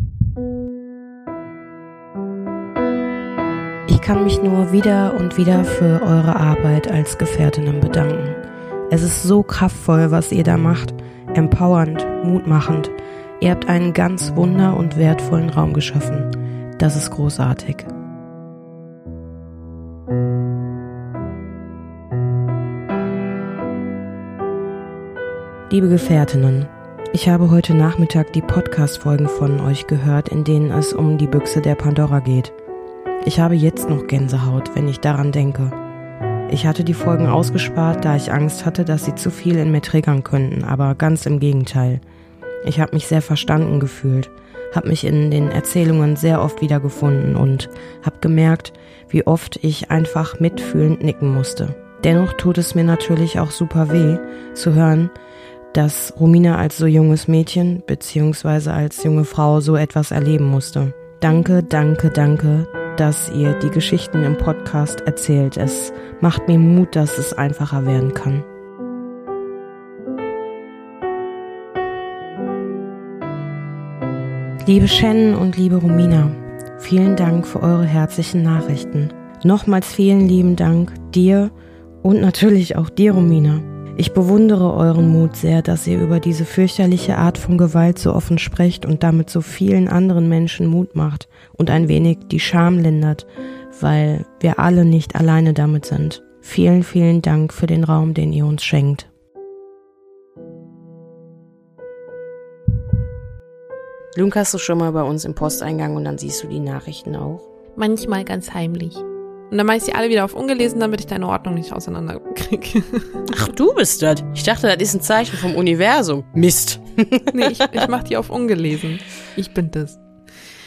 Ich kann mich nur wieder und wieder für eure Arbeit als Gefährtinnen bedanken. Es ist so kraftvoll, was ihr da macht, empowernd, mutmachend. Ihr habt einen ganz wunder und wertvollen Raum geschaffen. Das ist großartig. Liebe Gefährtinnen, ich habe heute Nachmittag die Podcast-Folgen von euch gehört, in denen es um die Büchse der Pandora geht. Ich habe jetzt noch Gänsehaut, wenn ich daran denke. Ich hatte die Folgen ausgespart, da ich Angst hatte, dass sie zu viel in mir triggern könnten, aber ganz im Gegenteil. Ich habe mich sehr verstanden gefühlt, habe mich in den Erzählungen sehr oft wiedergefunden und habe gemerkt, wie oft ich einfach mitfühlend nicken musste. Dennoch tut es mir natürlich auch super weh, zu hören, dass Romina als so junges Mädchen bzw. als junge Frau so etwas erleben musste. Danke, danke, danke, dass ihr die Geschichten im Podcast erzählt. Es macht mir Mut, dass es einfacher werden kann. Liebe Shannon und liebe Romina, vielen Dank für eure herzlichen Nachrichten. Nochmals vielen lieben Dank dir und natürlich auch dir, Romina. Ich bewundere euren Mut sehr, dass ihr über diese fürchterliche Art von Gewalt so offen sprecht und damit so vielen anderen Menschen Mut macht und ein wenig die Scham lindert, weil wir alle nicht alleine damit sind. Vielen, vielen Dank für den Raum, den ihr uns schenkt. Lunkerst du schon mal bei uns im Posteingang und dann siehst du die Nachrichten auch? Manchmal ganz heimlich. Und dann mache ich sie alle wieder auf ungelesen, damit ich deine Ordnung nicht auseinanderkriege. Ach, du bist das. Ich dachte, das ist ein Zeichen vom Universum. Mist. nee, ich, ich mache die auf ungelesen. Ich bin das.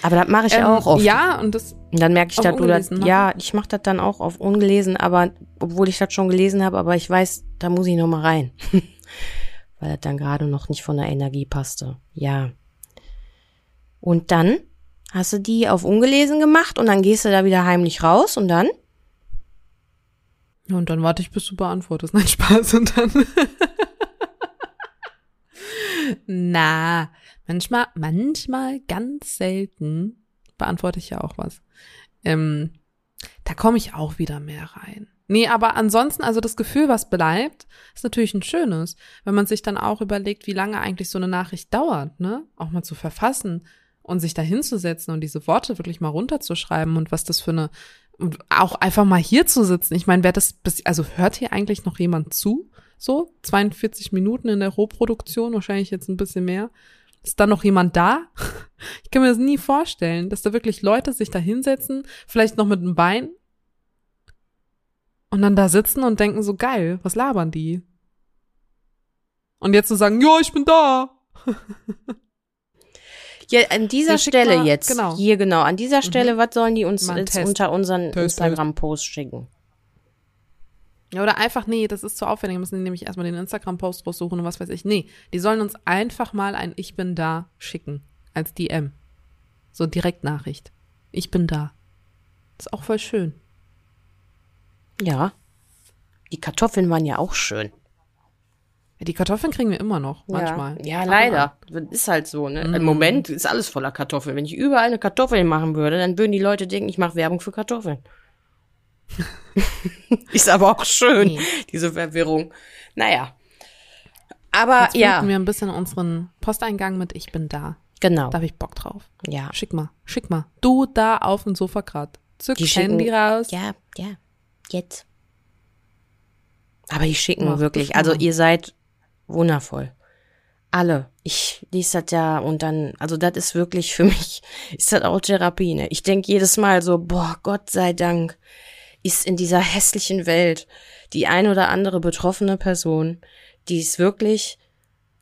Aber das mache ich ähm, auch oft. Ja, und das. Und dann merke ich, dass du das. Ja, ich mache das dann auch auf ungelesen, aber obwohl ich das schon gelesen habe, aber ich weiß, da muss ich noch mal rein. Weil das dann gerade noch nicht von der Energie passte. Ja. Und dann Hast du die auf ungelesen gemacht und dann gehst du da wieder heimlich raus und dann? Und dann warte ich, bis du beantwortest. Nein, Spaß und dann. Na, manchmal, manchmal, ganz selten beantworte ich ja auch was. Ähm, da komme ich auch wieder mehr rein. Nee, aber ansonsten, also das Gefühl, was bleibt, ist natürlich ein schönes, wenn man sich dann auch überlegt, wie lange eigentlich so eine Nachricht dauert, ne? Auch mal zu verfassen und sich da hinzusetzen und diese Worte wirklich mal runterzuschreiben und was das für eine Und auch einfach mal hier zu sitzen. Ich meine, wer das, bis, also hört hier eigentlich noch jemand zu? So, 42 Minuten in der Rohproduktion, wahrscheinlich jetzt ein bisschen mehr. Ist da noch jemand da? Ich kann mir das nie vorstellen, dass da wirklich Leute sich da hinsetzen, vielleicht noch mit einem Bein und dann da sitzen und denken so geil, was labern die? Und jetzt zu so sagen, ja, ich bin da. Ja, an dieser Stelle mal, jetzt, genau. hier genau, an dieser Stelle, mhm. was sollen die uns jetzt unter unseren Instagram-Post schicken? Ja, oder einfach, nee, das ist zu aufwendig, wir müssen nämlich erstmal den Instagram-Post raussuchen und was weiß ich. Nee, die sollen uns einfach mal ein Ich bin da schicken, als DM. So Direktnachricht. Ich bin da. ist auch voll schön. Ja. Die Kartoffeln waren ja auch schön. Die Kartoffeln kriegen wir immer noch, manchmal. Ja, ja leider. Ist halt so, ne? Mm. Im Moment ist alles voller Kartoffeln. Wenn ich überall eine Kartoffel machen würde, dann würden die Leute denken, ich mache Werbung für Kartoffeln. ist aber auch schön, nee. diese Verwirrung. Naja. Aber Jetzt ja. wir ein bisschen unseren Posteingang mit Ich bin da. Genau. Da habe ich Bock drauf. Ja. Schick mal, schick mal. Du da auf dem Sofa grad. Zück die Handy raus. Ja, ja. Jetzt. Aber die schicken Mach wirklich. Also ihr seid wundervoll. Alle. Ich lese das ja und dann, also das ist wirklich für mich, ist das auch Therapie, ne? Ich denke jedes Mal so, boah, Gott sei Dank ist in dieser hässlichen Welt die ein oder andere betroffene Person, die es wirklich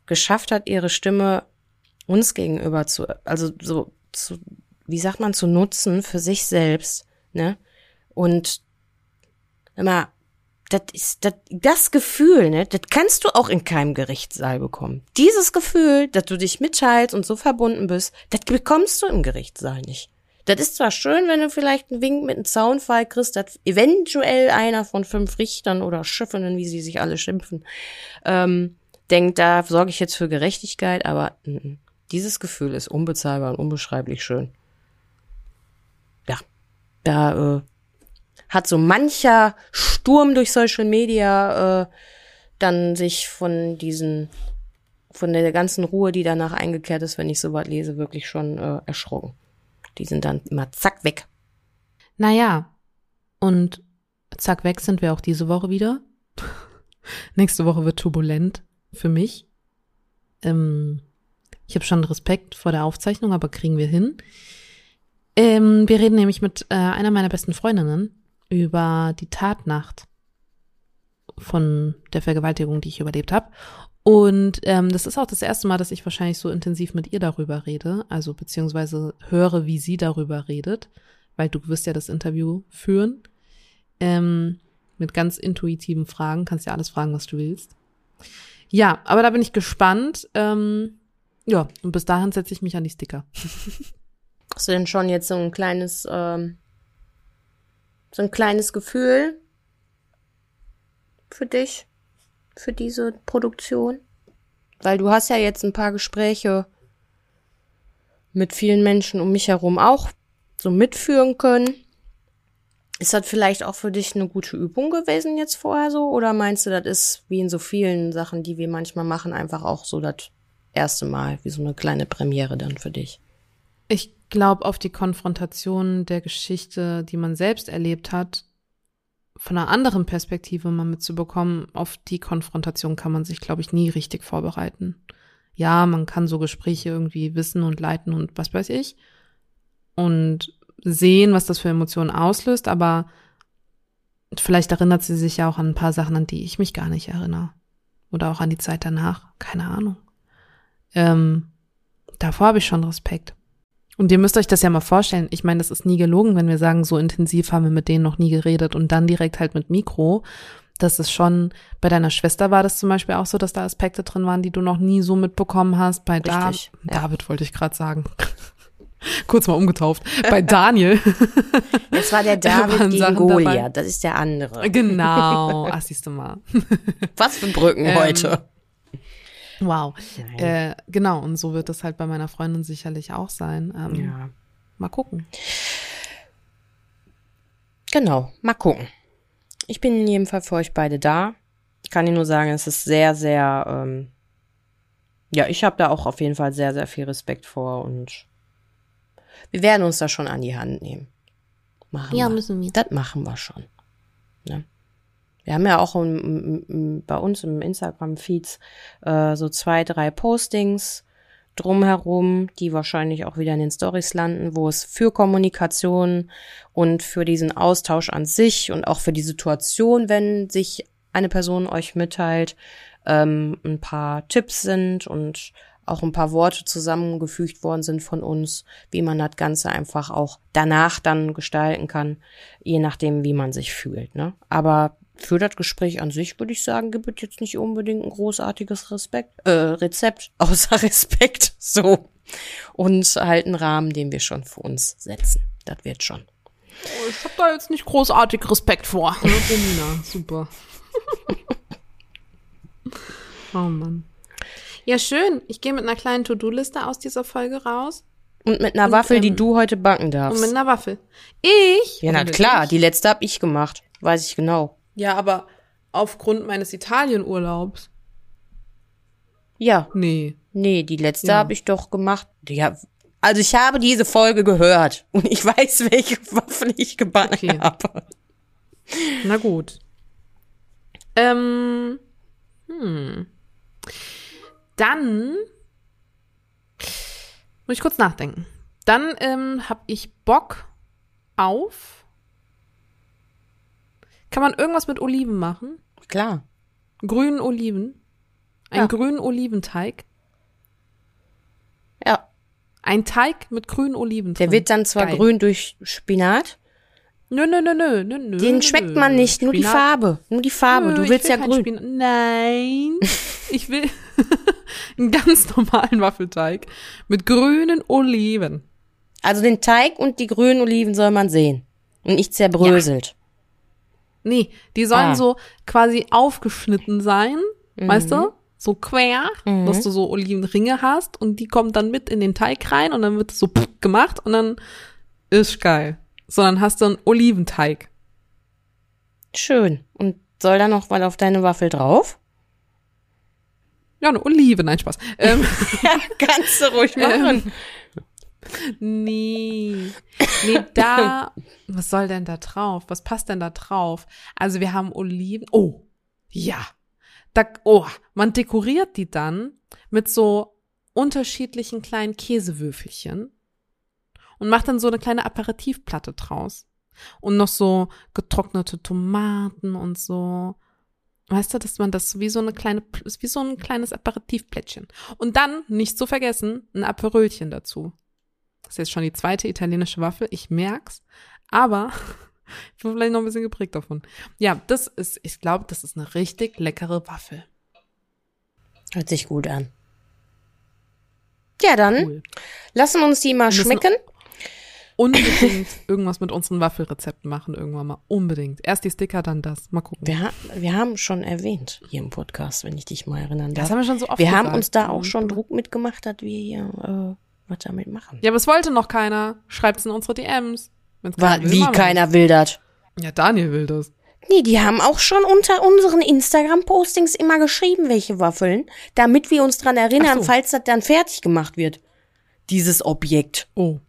geschafft hat, ihre Stimme uns gegenüber zu, also so, zu, wie sagt man, zu nutzen für sich selbst, ne? Und immer das ist das, das Gefühl, ne, das kannst du auch in keinem Gerichtssaal bekommen. Dieses Gefühl, dass du dich mitteilst und so verbunden bist, das bekommst du im Gerichtssaal nicht. Das ist zwar schön, wenn du vielleicht einen Wink mit einem Zaunfall kriegst, dass eventuell einer von fünf Richtern oder Schöffinnen, wie sie sich alle schimpfen, ähm, denkt, da sorge ich jetzt für Gerechtigkeit, aber n -n. dieses Gefühl ist unbezahlbar und unbeschreiblich schön. Ja, da äh, hat so mancher Sturm durch Social Media äh, dann sich von diesen, von der ganzen Ruhe, die danach eingekehrt ist, wenn ich sowas lese, wirklich schon äh, erschrocken. Die sind dann immer zack weg. Naja, und zack weg sind wir auch diese Woche wieder. Nächste Woche wird turbulent für mich. Ähm, ich habe schon Respekt vor der Aufzeichnung, aber kriegen wir hin. Ähm, wir reden nämlich mit äh, einer meiner besten Freundinnen über die Tatnacht von der Vergewaltigung, die ich überlebt habe. Und ähm, das ist auch das erste Mal, dass ich wahrscheinlich so intensiv mit ihr darüber rede, also beziehungsweise höre, wie sie darüber redet, weil du wirst ja das Interview führen. Ähm, mit ganz intuitiven Fragen, kannst ja alles fragen, was du willst. Ja, aber da bin ich gespannt. Ähm, ja, und bis dahin setze ich mich an die Sticker. Hast du denn schon jetzt so ein kleines ähm, so ein kleines Gefühl für dich, für diese Produktion? Weil du hast ja jetzt ein paar Gespräche mit vielen Menschen um mich herum auch so mitführen können. Ist das vielleicht auch für dich eine gute Übung gewesen jetzt vorher so? Oder meinst du, das ist wie in so vielen Sachen, die wir manchmal machen, einfach auch so das erste Mal, wie so eine kleine Premiere dann für dich? Ich glaube, auf die Konfrontation der Geschichte, die man selbst erlebt hat, von einer anderen Perspektive mal mitzubekommen, auf die Konfrontation kann man sich, glaube ich, nie richtig vorbereiten. Ja, man kann so Gespräche irgendwie wissen und leiten und was weiß ich und sehen, was das für Emotionen auslöst, aber vielleicht erinnert sie sich ja auch an ein paar Sachen, an die ich mich gar nicht erinnere. Oder auch an die Zeit danach. Keine Ahnung. Ähm, davor habe ich schon Respekt. Und ihr müsst euch das ja mal vorstellen. Ich meine, das ist nie gelogen, wenn wir sagen, so intensiv haben wir mit denen noch nie geredet und dann direkt halt mit Mikro. Das ist schon, bei deiner Schwester war das zum Beispiel auch so, dass da Aspekte drin waren, die du noch nie so mitbekommen hast. Bei da ja. David wollte ich gerade sagen. Kurz mal umgetauft. Bei Daniel. Das war der David gegen Goliath. Das ist der andere. Genau. Ach, siehst du mal. Was für Brücken ähm, heute. Wow. Äh, genau, und so wird es halt bei meiner Freundin sicherlich auch sein. Ähm, ja. Mal gucken. Genau, mal gucken. Ich bin in jedem Fall für euch beide da. Ich kann Ihnen nur sagen, es ist sehr, sehr, ähm, ja, ich habe da auch auf jeden Fall sehr, sehr viel Respekt vor und wir werden uns da schon an die Hand nehmen. machen Ja, wir. müssen wir. Das machen wir schon. Ne? Wir haben ja auch im, im, bei uns im Instagram-Feeds äh, so zwei, drei Postings drumherum, die wahrscheinlich auch wieder in den Stories landen, wo es für Kommunikation und für diesen Austausch an sich und auch für die Situation, wenn sich eine Person euch mitteilt, ähm, ein paar Tipps sind und auch ein paar Worte zusammengefügt worden sind von uns, wie man das Ganze einfach auch danach dann gestalten kann, je nachdem, wie man sich fühlt. Ne? Aber für das Gespräch an sich würde ich sagen, gibt es jetzt nicht unbedingt ein großartiges Respekt, äh, Rezept, außer Respekt, so. Und halt einen Rahmen, den wir schon für uns setzen. Das wird schon. Ich hab da jetzt nicht großartig Respekt vor. Romina, super. oh Mann. Ja, schön. Ich gehe mit einer kleinen To-Do-Liste aus dieser Folge raus. Und mit einer Und, Waffel, die ähm, du heute backen Und darfst. mit einer Waffel. Ich? Ja, na klar, die letzte hab ich gemacht. Weiß ich genau. Ja, aber aufgrund meines Italienurlaubs. Ja. Nee. Nee, die letzte Ja. habe ich doch gemacht. Ja, also ich habe diese Folge gehört und ich weiß, welche Waffen ich gebacken Okay. habe. Na gut. Ähm. Hm. Dann muss ich kurz nachdenken. Dann ähm, habe ich Bock auf. Kann man irgendwas mit Oliven machen? Klar. Grünen Oliven. Einen Ja. grünen Oliventeig. Ja. Ein Teig mit grünen Oliven Der drin. wird dann zwar Geil. grün durch Spinat. Nö, nö, nö, nö, nö, nö. Den schmeckt man nicht, nur die Spinat- Farbe. Nur die Farbe. Nö, Du willst will ja grün. Spinat. Nein. ich will einen ganz normalen Waffelteig mit grünen Oliven. Also den Teig und die grünen Oliven soll man sehen. Und nicht zerbröselt. Nee, die sollen Ah. so quasi aufgeschnitten sein, weißt Mhm. du? So quer, dass du so Olivenringe hast und die kommen dann mit in den Teig rein und dann wird es so gemacht und dann ist geil. So, dann hast du einen Oliventeig. Schön. Und soll da noch was auf deine Waffel drauf? Ja, eine Olive, nein, Spaß. Ähm, Kannst du ruhig machen. Nee. Nee, da. Was soll denn da drauf? Was passt denn da drauf? Also wir haben Oliven. Oh, ja. Da, oh, man dekoriert die dann mit so unterschiedlichen kleinen Käsewürfelchen und macht dann so eine kleine Aperitivplatte draus. Und noch so getrocknete Tomaten und so. Weißt du, dass man das wie so eine kleine, wie so ein kleines Aperitivplättchen. Und dann, nicht zu vergessen, ein Aperölchen dazu. Das ist jetzt schon die zweite italienische Waffel, ich merk's. Aber ich bin vielleicht noch ein bisschen geprägt davon. Ja, das ist, ich glaube, das ist eine richtig leckere Waffel. Hört sich gut an. Ja, dann Cool. lassen wir uns die mal schmecken. Unbedingt irgendwas mit unseren Waffelrezepten machen irgendwann mal. Unbedingt. Erst die Sticker, dann das. Mal gucken. Wir, ha wir haben schon erwähnt hier im Podcast, wenn ich dich mal erinnern darf. Das haben wir schon so oft wir haben gesagt. uns da auch schon Druck mitgemacht, dass wir hier äh, was damit machen. Ja, aber es wollte noch keiner. Schreibt's in unsere DMs. Wenn's keiner will, wie machen keiner will das. Ja, Daniel will das. Nee, die haben auch schon unter unseren Instagram-Postings immer geschrieben, welche Waffeln, damit wir uns dran erinnern, so. falls das dann fertig gemacht wird. Dieses Objekt. Oh.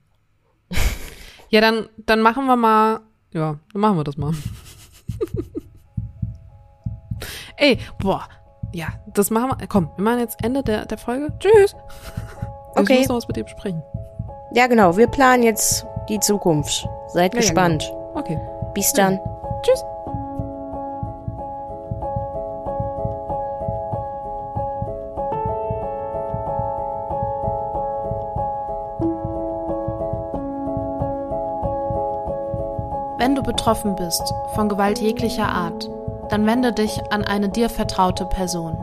Ja, dann, dann machen wir mal. Ja, dann machen wir das mal. Ey, boah. Ja, das machen wir. Komm, wir machen jetzt Ende der, der Folge. Tschüss. Okay. Ich muss noch was mit dir besprechen. Ja, genau. Wir planen jetzt die Zukunft. Seid Ja, ja, gespannt. Okay. Bis dann. Tschüss. Wenn du betroffen bist von Gewalt jeglicher Art, dann wende dich an eine dir vertraute Person.